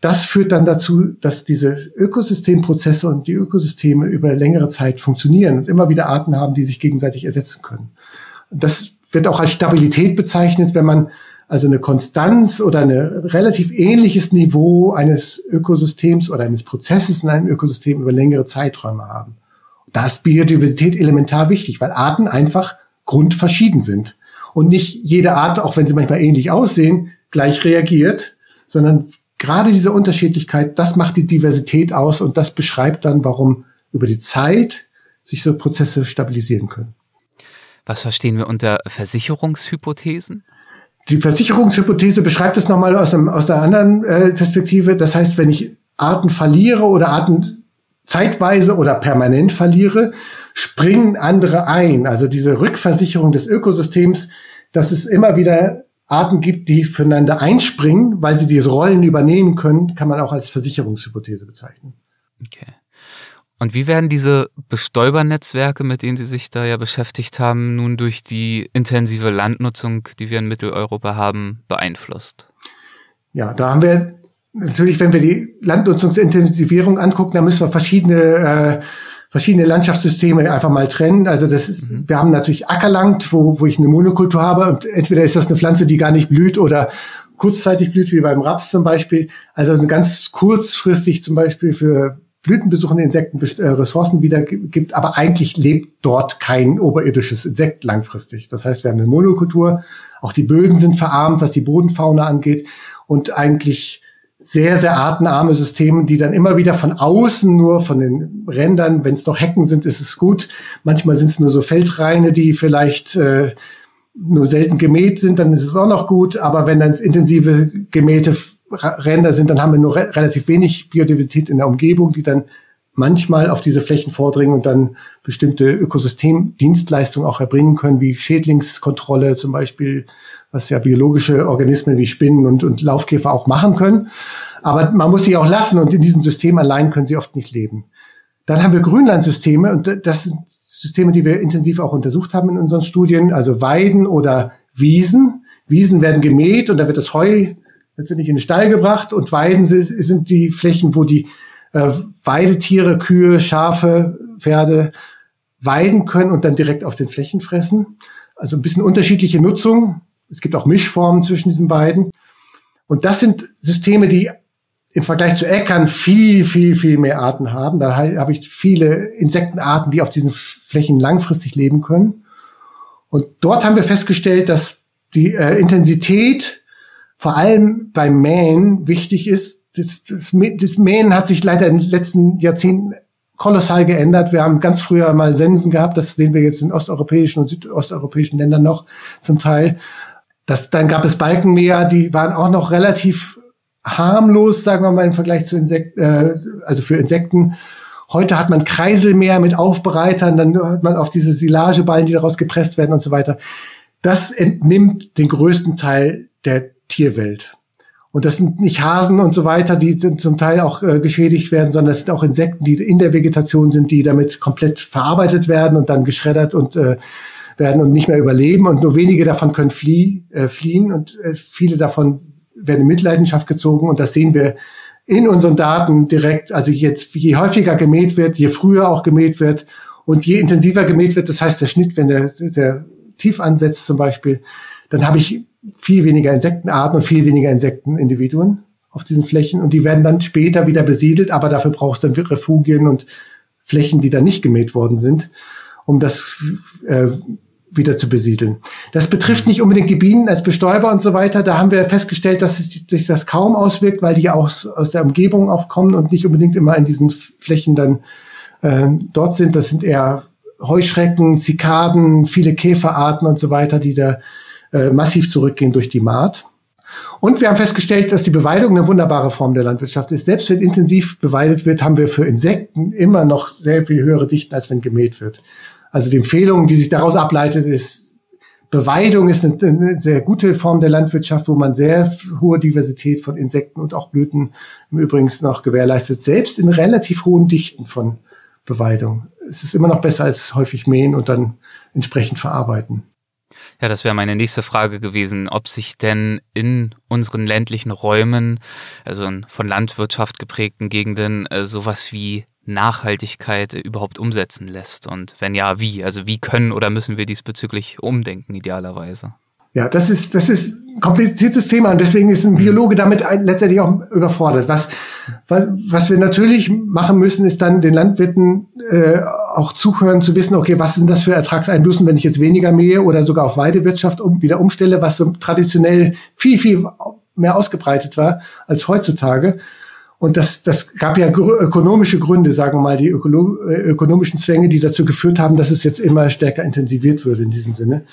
das führt dann dazu, dass diese Ökosystemprozesse und die Ökosysteme über längere Zeit funktionieren und immer wieder Arten haben, die sich gegenseitig ersetzen können. Das wird auch als Stabilität bezeichnet, wenn man also eine Konstanz oder ein relativ ähnliches Niveau eines Ökosystems oder eines Prozesses in einem Ökosystem über längere Zeiträume haben. Da ist Biodiversität elementar wichtig, weil Arten einfach grundverschieden sind. Und nicht jede Art, auch wenn sie manchmal ähnlich aussehen, gleich reagiert, sondern gerade diese Unterschiedlichkeit, das macht die Diversität aus und das beschreibt dann, warum über die Zeit sich so Prozesse stabilisieren können. Was verstehen wir unter Versicherungshypothesen? Die Versicherungshypothese beschreibt es nochmal aus, aus einer anderen äh, Perspektive. Das heißt, wenn ich Arten verliere oder Arten zeitweise oder permanent verliere, springen andere ein. Also diese Rückversicherung des Ökosystems, dass es immer wieder Arten gibt, die füreinander einspringen, weil sie diese Rollen übernehmen können, kann man auch als Versicherungshypothese bezeichnen. Okay. Und wie werden diese Bestäubernetzwerke, mit denen Sie sich da ja beschäftigt haben, nun durch die intensive Landnutzung, die wir in Mitteleuropa haben, beeinflusst? Ja, da haben wir natürlich, wenn wir die Landnutzungsintensivierung angucken, dann müssen wir verschiedene äh, verschiedene Landschaftssysteme einfach mal trennen. Also das ist, mhm. wir haben natürlich Ackerland, wo, wo ich eine Monokultur habe und entweder ist das eine Pflanze, die gar nicht blüht oder kurzzeitig blüht, wie beim Raps zum Beispiel. Also ganz kurzfristig zum Beispiel für blütenbesuchende Insekten äh, Ressourcen wieder gibt, aber eigentlich lebt dort kein oberirdisches Insekt langfristig. Das heißt, wir haben eine Monokultur, auch die Böden sind verarmt, was die Bodenfauna angeht und eigentlich sehr, sehr artenarme Systeme, die dann immer wieder von außen nur von den Rändern, wenn es noch Hecken sind, ist es gut. Manchmal sind es nur so Feldreine, die vielleicht äh, nur selten gemäht sind, dann ist es auch noch gut. Aber wenn dann intensive gemähte Ränder sind, dann haben wir nur re relativ wenig Biodiversität in der Umgebung, die dann manchmal auf diese Flächen vordringen und dann bestimmte Ökosystemdienstleistungen auch erbringen können, wie Schädlingskontrolle zum Beispiel, was ja biologische Organismen wie Spinnen und, und Laufkäfer auch machen können. Aber man muss sie auch lassen und in diesem System allein können sie oft nicht leben. Dann haben wir Grünlandsysteme und das sind Systeme, die wir intensiv auch untersucht haben in unseren Studien, also Weiden oder Wiesen. Wiesen werden gemäht und da wird das Heu letztendlich in den Stall gebracht und Weiden sind die Flächen, wo die äh, Weidetiere, Kühe, Schafe, Pferde weiden können und dann direkt auf den Flächen fressen. Also ein bisschen unterschiedliche Nutzung. Es gibt auch Mischformen zwischen diesen beiden. Und das sind Systeme, die im Vergleich zu Äckern viel, viel, viel mehr Arten haben. Da habe ich viele Insektenarten, die auf diesen Flächen langfristig leben können. Und dort haben wir festgestellt, dass die äh, Intensität vor allem beim Mähen wichtig ist. Das, das, das Mähen hat sich leider in den letzten Jahrzehnten kolossal geändert. Wir haben ganz früher mal Sensen gehabt, das sehen wir jetzt in osteuropäischen und südosteuropäischen Ländern noch zum Teil. Das, dann gab es Balkenmäher, die waren auch noch relativ harmlos, sagen wir mal, im Vergleich zu Insekten, äh, also für Insekten. Heute hat man Kreiselmeer mit Aufbereitern, dann hat man auf diese Silageballen, die daraus gepresst werden und so weiter. Das entnimmt den größten Teil der Tierwelt. Und das sind nicht Hasen und so weiter, die zum Teil auch äh, geschädigt werden, sondern das sind auch Insekten, die in der Vegetation sind, die damit komplett verarbeitet werden und dann geschreddert und äh, werden und nicht mehr überleben. Und nur wenige davon können flie äh, fliehen und äh, viele davon werden in Mitleidenschaft gezogen und das sehen wir in unseren Daten direkt. Also jetzt, je häufiger gemäht wird, je früher auch gemäht wird und je intensiver gemäht wird, das heißt der Schnitt, wenn der sehr tief ansetzt zum Beispiel, dann habe ich viel weniger Insektenarten und viel weniger Insektenindividuen auf diesen Flächen und die werden dann später wieder besiedelt, aber dafür brauchst du dann Refugien und Flächen, die dann nicht gemäht worden sind, um das äh, wieder zu besiedeln. Das betrifft nicht unbedingt die Bienen als Bestäuber und so weiter. Da haben wir festgestellt, dass sich das kaum auswirkt, weil die aus, aus der Umgebung auch kommen und nicht unbedingt immer in diesen Flächen dann äh, dort sind. Das sind eher Heuschrecken, Zikaden, viele Käferarten und so weiter, die da äh, massiv zurückgehen durch die Maat. Und wir haben festgestellt, dass die Beweidung eine wunderbare Form der Landwirtschaft ist. Selbst wenn intensiv beweidet wird, haben wir für Insekten immer noch sehr viel höhere Dichten, als wenn gemäht wird. Also die Empfehlung, die sich daraus ableitet, ist, Beweidung ist eine, eine, sehr gute Form der Landwirtschaft, wo man sehr hohe Diversität von Insekten und auch Blüten im Übrigen noch gewährleistet, selbst in relativ hohen Dichten von Beweidung. Es ist immer noch besser als häufig mähen und dann entsprechend verarbeiten. Ja, das wäre meine nächste Frage gewesen, ob sich denn in unseren ländlichen Räumen, also in von Landwirtschaft geprägten Gegenden, äh, sowas wie Nachhaltigkeit überhaupt umsetzen lässt? Und wenn ja, wie? Also wie können oder müssen wir diesbezüglich umdenken, idealerweise? Ja, das ist, das ist ein kompliziertes Thema und deswegen ist ein mhm. Biologe damit letztendlich auch überfordert. Was, was, was wir natürlich machen müssen, ist dann den Landwirten äh, auch zuhören, zu wissen, okay, was sind das für Ertragseinbußen, wenn ich jetzt weniger mähe oder sogar auf Weidewirtschaft um, wieder umstelle, was so traditionell viel, viel mehr ausgebreitet war als heutzutage. Und das, das gab ja ökonomische Gründe, sagen wir mal, die ökolo äh, ökonomischen Zwänge, die dazu geführt haben, dass es jetzt immer stärker intensiviert würde in diesem Sinne.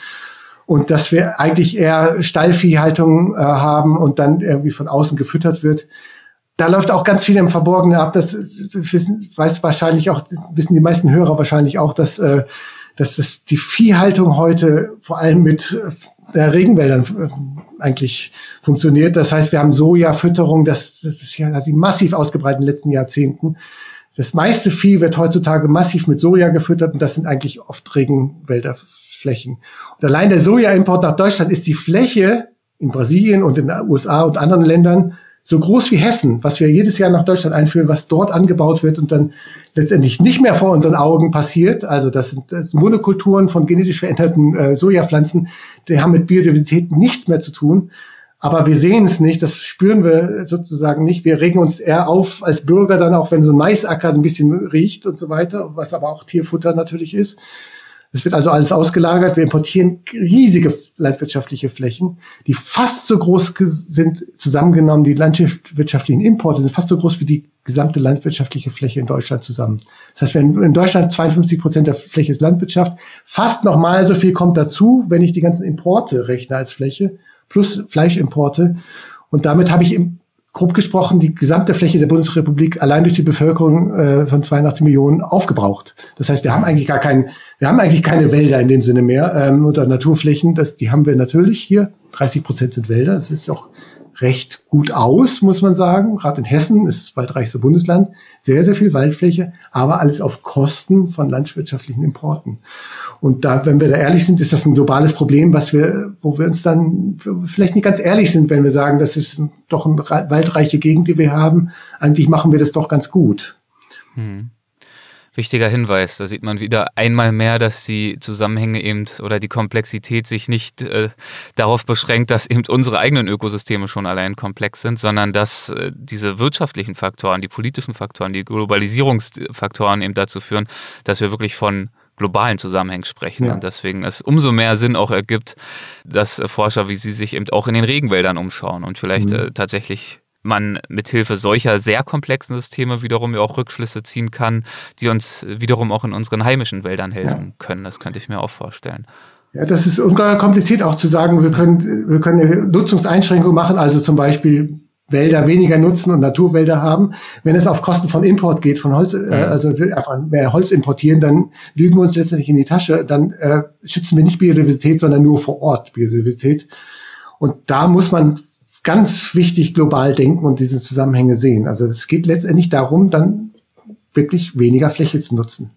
Und dass wir eigentlich eher Stallviehhaltung äh, haben und dann irgendwie von außen gefüttert wird. Da läuft auch ganz viel im Verborgenen ab. Das, wissen, weiß wahrscheinlich auch, wissen die meisten Hörer wahrscheinlich auch, dass, äh, dass das die Viehhaltung heute vor allem mit der Regenwäldern äh, eigentlich funktioniert. Das heißt, wir haben Sojafütterung, das, das ist ja ist massiv ausgebreitet in den letzten Jahrzehnten. Das meiste Vieh wird heutzutage massiv mit Soja gefüttert und das sind eigentlich oft Regenwälderflächen. Und allein der Sojaimport nach Deutschland ist die Fläche in Brasilien und in den USA und anderen Ländern so groß wie Hessen, was wir jedes Jahr nach Deutschland einführen, was dort angebaut wird und dann letztendlich nicht mehr vor unseren Augen passiert. Also das sind, das Monokulturen von genetisch veränderten äh, Sojapflanzen, die haben mit Biodiversität nichts mehr zu tun. Aber wir sehen es nicht, das spüren wir sozusagen nicht. Wir regen uns eher auf als Bürger dann auch, wenn so ein Maisacker ein bisschen riecht und so weiter, was aber auch Tierfutter natürlich ist. Es wird also alles ausgelagert. Wir importieren riesige landwirtschaftliche Flächen, die fast so groß sind, zusammengenommen, die landwirtschaftlichen Importe sind fast so groß wie die gesamte landwirtschaftliche Fläche in Deutschland zusammen. Das heißt, wenn in Deutschland 52 Prozent der Fläche ist Landwirtschaft, fast nochmal so viel kommt dazu, wenn ich die ganzen Importe rechne als Fläche, plus Fleischimporte. Und damit habe ich im grob gesprochen die gesamte Fläche der Bundesrepublik allein durch die Bevölkerung äh, von 82 Millionen aufgebraucht. Das heißt, wir haben eigentlich gar keinen, wir haben eigentlich keine Wälder in dem Sinne mehr ähm, oder Naturflächen. Das, die haben wir natürlich hier. 30 Prozent sind Wälder. Das ist auch recht gut aus, muss man sagen. Gerade in Hessen ist das waldreichste Bundesland. Sehr, sehr viel Waldfläche, aber alles auf Kosten von landwirtschaftlichen Importen. Und da, wenn wir da ehrlich sind, ist das ein globales Problem, was wir, wo wir uns dann vielleicht nicht ganz ehrlich sind, wenn wir sagen, das ist doch eine waldreiche Gegend, die wir haben. Eigentlich machen wir das doch ganz gut. Hm wichtiger Hinweis. Da sieht man wieder einmal mehr, dass die Zusammenhänge eben oder die Komplexität sich nicht äh, darauf beschränkt, dass eben unsere eigenen Ökosysteme schon allein komplex sind, sondern dass äh, diese wirtschaftlichen Faktoren, die politischen Faktoren, die Globalisierungsfaktoren eben dazu führen, dass wir wirklich von globalen Zusammenhängen sprechen. Ja. Und deswegen es umso mehr Sinn auch ergibt, dass Forscher wie Sie sich eben auch in den Regenwäldern umschauen und vielleicht mhm. äh, tatsächlich man mithilfe solcher sehr komplexen Systeme wiederum ja auch Rückschlüsse ziehen kann, die uns wiederum auch in unseren heimischen Wäldern helfen ja. können. Das könnte ich mir auch vorstellen. Ja, das ist ungeheuer kompliziert auch zu sagen, wir können, wir können eine Nutzungseinschränkung machen, also zum Beispiel Wälder weniger nutzen und Naturwälder haben. Wenn es auf Kosten von Import geht, von Holz, äh, also einfach mehr Holz importieren, dann lügen wir uns letztendlich in die Tasche. Dann äh, schützen wir nicht Biodiversität, sondern nur vor Ort Biodiversität. Und da muss man ganz wichtig global denken und diese Zusammenhänge sehen. Also es geht letztendlich darum, dann wirklich weniger Fläche zu nutzen.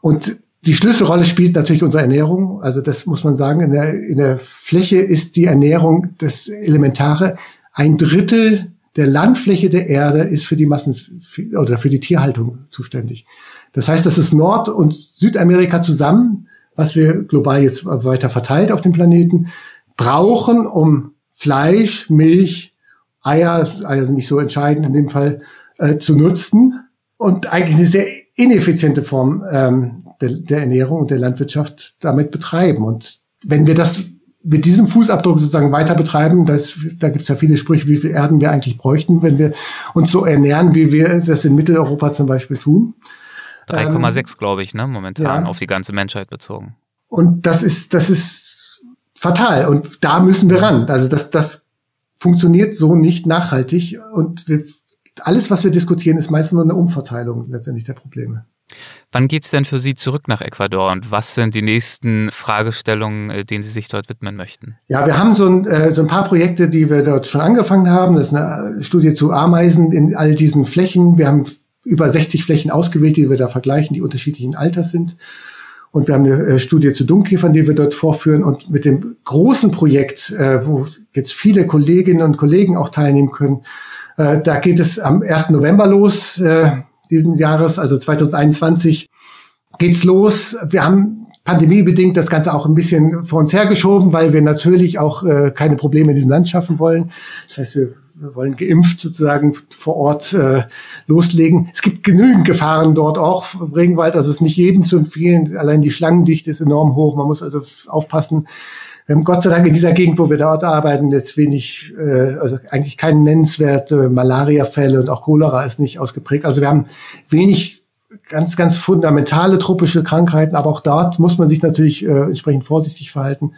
Und die Schlüsselrolle spielt natürlich unsere Ernährung. Also das muss man sagen. In der, in der Fläche ist die Ernährung das Elementare. Ein Drittel der Landfläche der Erde ist für die Massen oder für die Tierhaltung zuständig. Das heißt, das ist Nord- und Südamerika zusammen, was wir global jetzt weiter verteilt auf dem Planeten, brauchen, um Fleisch, Milch, Eier, Eier sind nicht so entscheidend in dem Fall, äh, zu nutzen und eigentlich eine sehr ineffiziente Form ähm, der, der Ernährung und der Landwirtschaft damit betreiben. Und wenn wir das mit diesem Fußabdruck sozusagen weiter betreiben, das, da gibt es ja viele Sprüche, wie viel Erden wir eigentlich bräuchten, wenn wir uns so ernähren, wie wir das in Mitteleuropa zum Beispiel tun. 3,6, ähm, glaube ich, ne, momentan ja. auf die ganze Menschheit bezogen. Und das ist, das ist fatal. Und da müssen wir ran. Also das, das funktioniert so nicht nachhaltig. Und wir, alles, was wir diskutieren, ist meistens nur eine Umverteilung letztendlich der Probleme. Wann geht's denn für Sie zurück nach Ecuador und was sind die nächsten Fragestellungen, äh, denen Sie sich dort widmen möchten? Ja, wir haben so ein, äh, so ein paar Projekte, die wir dort schon angefangen haben. Das ist eine Studie zu Ameisen in all diesen Flächen. Wir haben über 60 Flächen ausgewählt, die wir da vergleichen, die unterschiedlichen Alters sind. Und wir haben eine äh, Studie zu Dunkelkäfern, die wir dort vorführen. Und mit dem großen Projekt, äh, wo jetzt viele Kolleginnen und Kollegen auch teilnehmen können, äh, da geht es am 1. November los, diesen Jahres, also 2021 geht's los. Wir haben pandemiebedingt das Ganze auch ein bisschen vor uns hergeschoben, weil wir natürlich auch keine Probleme in diesem Land schaffen wollen. Das heißt, wir wir wollen geimpft sozusagen vor Ort äh, loslegen. Es gibt genügend Gefahren dort auch im Regenwald, also es ist nicht jedem zu empfehlen. Allein die Schlangendichte ist enorm hoch, man muss also aufpassen. Ähm, Gott sei Dank in dieser Gegend, wo wir dort arbeiten, ist wenig, äh, also eigentlich kein nennenswerte Malaria-Fälle und auch Cholera ist nicht ausgeprägt. Also wir haben wenig ganz, ganz fundamentale tropische Krankheiten, aber auch dort muss man sich natürlich äh, entsprechend vorsichtig verhalten.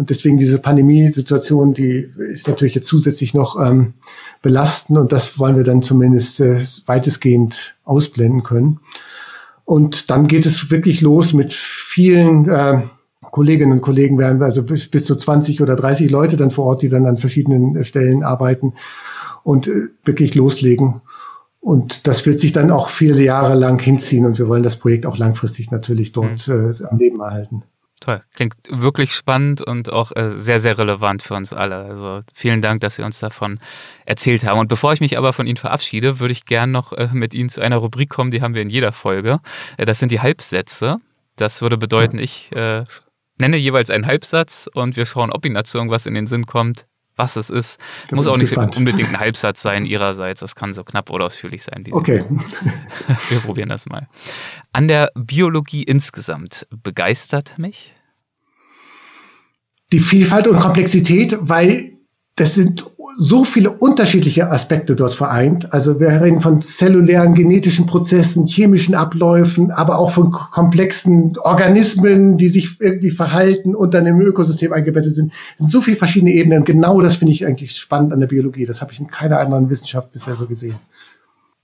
Und deswegen diese Pandemiesituation, die ist natürlich jetzt zusätzlich noch ähm, belastend und das wollen wir dann zumindest äh, weitestgehend ausblenden können. Und dann geht es wirklich los mit vielen äh, Kolleginnen und Kollegen werden wir also bis, bis zu 20 oder 30 Leute dann vor Ort, die dann an verschiedenen äh, Stellen arbeiten und äh, wirklich loslegen. Und das wird sich dann auch viele Jahre lang hinziehen und wir wollen das Projekt auch langfristig natürlich dort mhm. äh, am Leben erhalten. Toll. Klingt wirklich spannend und auch äh, sehr, sehr relevant für uns alle. Also vielen Dank, dass Sie uns davon erzählt haben. Und bevor ich mich aber von Ihnen verabschiede, würde ich gern noch äh, mit Ihnen zu einer Rubrik kommen, die haben wir in jeder Folge. Äh, das sind die Halbsätze. Das würde bedeuten, ich äh, nenne jeweils einen Halbsatz und wir schauen, ob Ihnen dazu irgendwas in den Sinn kommt, was es ist. Muss auch nicht gespannt. unbedingt ein Halbsatz sein Ihrerseits. Das kann so knapp oder ausführlich sein. Okay. Wir probieren das mal. An der Biologie insgesamt begeistert mich? Die Vielfalt und Komplexität, weil das sind so viele unterschiedliche Aspekte dort vereint. Also wir reden von zellulären genetischen Prozessen, chemischen Abläufen, aber auch von komplexen Organismen, die sich irgendwie verhalten und dann im Ökosystem eingebettet sind. Es sind so viele verschiedene Ebenen. Genau das finde ich eigentlich spannend an der Biologie. Das habe ich in keiner anderen Wissenschaft bisher so gesehen.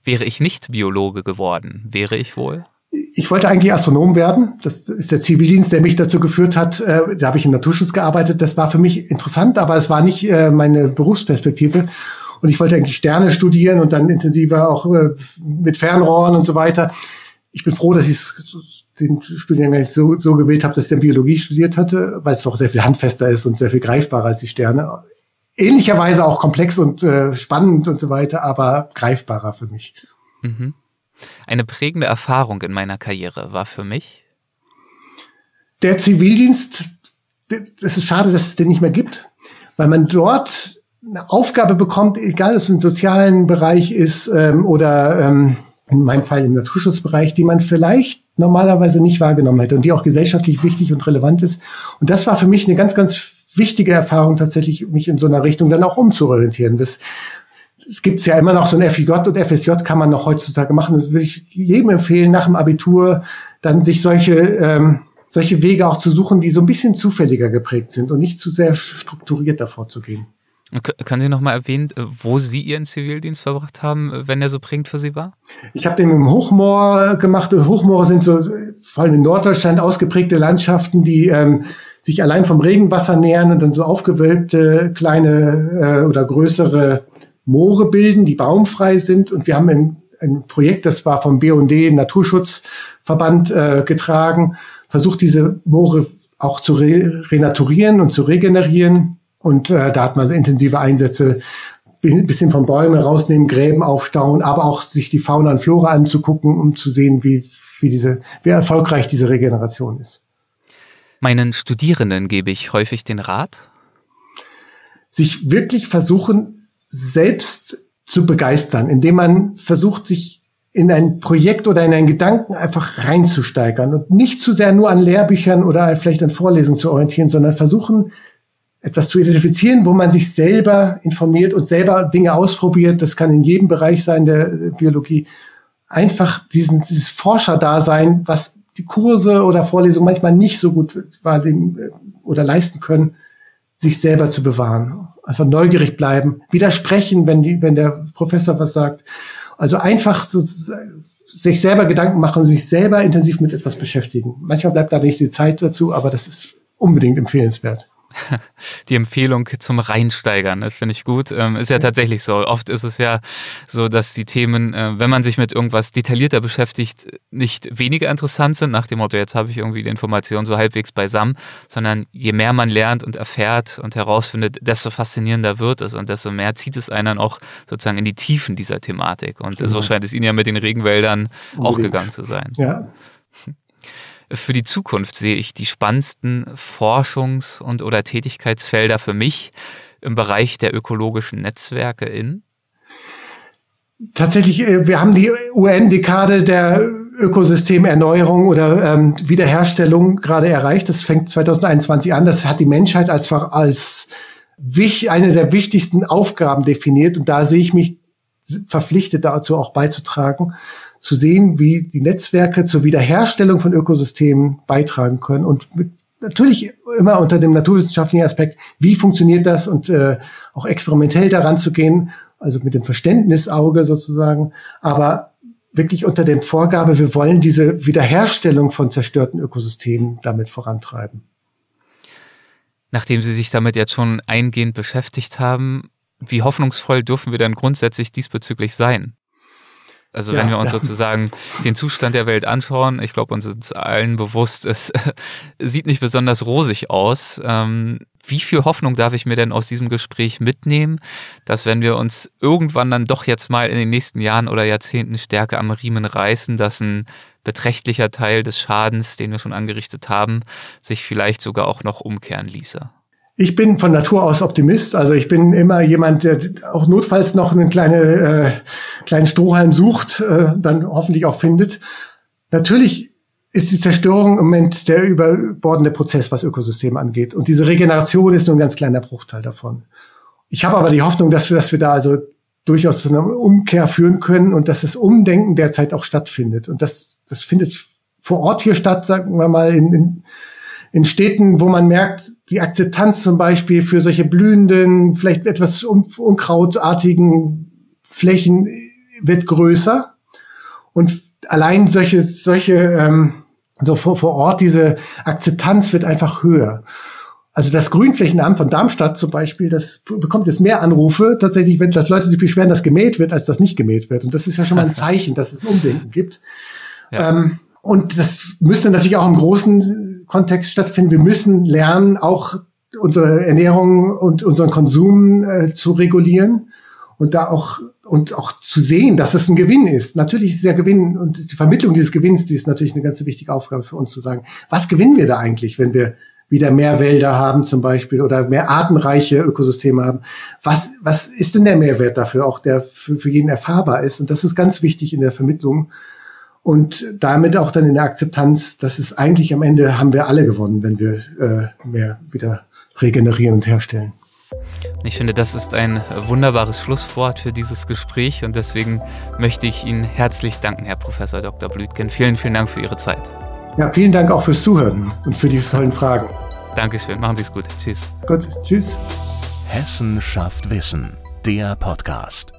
Wäre ich nicht Biologe geworden, wäre ich wohl? Ich wollte eigentlich Astronom werden. Das ist der Zivildienst, der mich dazu geführt hat. Äh, da habe ich im Naturschutz gearbeitet. Das war für mich interessant, aber es war nicht äh, meine Berufsperspektive. Und ich wollte eigentlich Sterne studieren und dann intensiver auch äh, mit Fernrohren und so weiter. Ich bin froh, dass ich den Studiengang so, so gewählt habe, dass ich dann Biologie studiert hatte, weil es doch sehr viel handfester ist und sehr viel greifbarer als die Sterne. Ähnlicherweise auch komplex und spannend und so weiter, aber greifbarer für mich. Mhm. Eine prägende Erfahrung in meiner Karriere war für mich. Der Zivildienst, das ist schade, dass es den nicht mehr gibt, weil man dort eine Aufgabe bekommt, egal ob es im sozialen Bereich ist ähm, oder ähm, in meinem Fall im Naturschutzbereich, die man vielleicht normalerweise nicht wahrgenommen hätte und die auch gesellschaftlich wichtig und relevant ist. Und das war für mich eine ganz, ganz wichtige Erfahrung, tatsächlich mich in so einer Richtung dann auch umzuorientieren. Das es gibt ja immer noch so ein FJ und FSJ kann man noch heutzutage machen. Das würde ich jedem empfehlen, nach dem Abitur dann sich solche, ähm, solche Wege auch zu suchen, die so ein bisschen zufälliger geprägt sind und nicht zu sehr strukturiert davor zu gehen. Können Sie noch mal erwähnen, äh, wo Sie Ihren Zivildienst verbracht haben, äh, wenn er so prägend für Sie war? Ich habe den im Hochmoor gemacht. Hochmoore sind so vor allem in Norddeutschland ausgeprägte Landschaften, die ähm, sich allein vom Regenwasser nähern und dann so aufgewölbte kleine äh, oder größere Moore bilden, die baumfrei sind. Und wir haben ein, ein Projekt, das war vom BUND Naturschutzverband äh, getragen, versucht diese Moore auch zu re renaturieren und zu regenerieren. Und äh, da hat man intensive Einsätze, bisschen von Bäume rausnehmen, Gräben aufstauen, aber auch sich die Fauna und Flora anzugucken, um zu sehen, wie, wie, diese, wie erfolgreich diese Regeneration ist. Meinen Studierenden gebe ich häufig den Rat, sich wirklich versuchen, selbst zu begeistern, indem man versucht, sich in ein Projekt oder in einen Gedanken einfach reinzusteigern und nicht zu sehr nur an Lehrbüchern oder vielleicht an Vorlesungen zu orientieren, sondern versuchen, etwas zu identifizieren, wo man sich selber informiert und selber Dinge ausprobiert. Das kann in jedem Bereich sein der Biologie. Einfach diesen, dieses Forscherdasein, was die Kurse oder Vorlesungen manchmal nicht so gut wahrnehmen äh, oder leisten können, sich selber zu bewahren einfach neugierig bleiben, widersprechen, wenn die, wenn der Professor was sagt. Also einfach so, sich selber Gedanken machen und sich selber intensiv mit etwas beschäftigen. Manchmal bleibt da nicht die Zeit dazu, aber das ist unbedingt empfehlenswert. die Empfehlung zum Reinsteigern. Das finde ich gut. Ähm, ist ja tatsächlich so. Oft ist es ja so, dass die Themen, äh, wenn man sich mit irgendwas detaillierter beschäftigt, nicht weniger interessant sind, nach dem Motto, jetzt habe ich irgendwie die Information so halbwegs beisammen, sondern je mehr man lernt und erfährt und herausfindet, desto faszinierender wird es und desto mehr zieht es einen dann auch sozusagen in die Tiefen dieser Thematik. Und genau. so scheint es Ihnen ja mit den Regenwäldern Unbedingt. auch gegangen zu sein. Ja. Für die Zukunft sehe ich die spannendsten Forschungs- und oder Tätigkeitsfelder für mich im Bereich der ökologischen Netzwerke in? Tatsächlich, äh, wir haben die UN-Dekade der Ökosystemerneuerung oder ähm, Wiederherstellung gerade erreicht. Das fängt 2021 an. Das hat die Menschheit als, als eine der wichtigsten Aufgaben definiert. Und da sehe ich mich verpflichtet dazu auch beizutragen zu sehen, wie die Netzwerke zur Wiederherstellung von Ökosystemen beitragen können und mit, natürlich immer unter dem naturwissenschaftlichen Aspekt, wie funktioniert das und äh, auch experimentell daran zu gehen, also mit dem Verständnisauge sozusagen, aber wirklich unter dem Vorgabe, wir wollen diese Wiederherstellung von zerstörten Ökosystemen damit vorantreiben. Nachdem Sie sich damit jetzt schon eingehend beschäftigt haben, wie hoffnungsvoll dürfen wir dann grundsätzlich diesbezüglich sein? Also ja, wenn wir uns sozusagen den Zustand der Welt anschauen, ich glaube, uns ist allen bewusst, es sieht nicht besonders rosig aus. Ähm, wie viel Hoffnung darf ich mir denn aus diesem Gespräch mitnehmen, dass wenn wir uns irgendwann dann doch jetzt mal in den nächsten Jahren oder Jahrzehnten stärker am Riemen reißen, dass ein beträchtlicher Teil des Schadens, den wir schon angerichtet haben, sich vielleicht sogar auch noch umkehren ließe? Ich bin von Natur aus Optimist. Also ich bin immer jemand, der auch notfalls noch einen kleine, äh, kleinen Strohhalm sucht, äh, dann hoffentlich auch findet. Natürlich ist die Zerstörung im Moment der überbordende Prozess, was Ökosysteme angeht. Und diese Regeneration ist nur ein ganz kleiner Bruchteil davon. Ich habe aber die Hoffnung, dass wir, dass wir da also durchaus zu einer Umkehr führen können und dass das Umdenken derzeit auch stattfindet. Und das, das findet vor Ort hier statt, sagen wir mal, in, in, in Städten, wo man merkt, die Akzeptanz zum Beispiel für solche blühenden, vielleicht etwas unkrautartigen Flächen wird größer. Und allein solche, solche, ähm, so vor, vor Ort, diese Akzeptanz wird einfach höher. Also das Grünflächenamt von Darmstadt zum Beispiel, das bekommt jetzt mehr Anrufe tatsächlich, wenn das Leute sich beschweren, dass gemäht wird, als dass nicht gemäht wird. Und das ist ja schon mal ein Zeichen, dass es ein Umdenken gibt. Ja. Ähm, und das müsste natürlich auch im großen Kontext stattfinden. Wir müssen lernen, auch unsere Ernährung und unseren Konsum äh, zu regulieren und da auch und auch zu sehen, dass es ein Gewinn ist. Natürlich ist ja Gewinn und die Vermittlung dieses Gewinns, die ist natürlich eine ganz wichtige Aufgabe für uns zu sagen, was gewinnen wir da eigentlich, wenn wir wieder mehr Wälder haben zum Beispiel oder mehr artenreiche Ökosysteme haben. Was, was ist denn der Mehrwert dafür, auch der für, für jeden erfahrbar ist? Und das ist ganz wichtig in der Vermittlung und damit auch dann in der Akzeptanz, dass es eigentlich am Ende haben wir alle gewonnen, wenn wir äh, mehr wieder regenerieren und herstellen. Ich finde, das ist ein wunderbares Schlusswort für dieses Gespräch und deswegen möchte ich Ihnen herzlich danken, Herr Professor Dr. Blütgen. Vielen, vielen Dank für Ihre Zeit. Ja, vielen Dank auch fürs Zuhören und für die tollen Fragen. Dankeschön, machen Sie es gut. Tschüss. Gut, tschüss. Hessen schafft Wissen, der Podcast.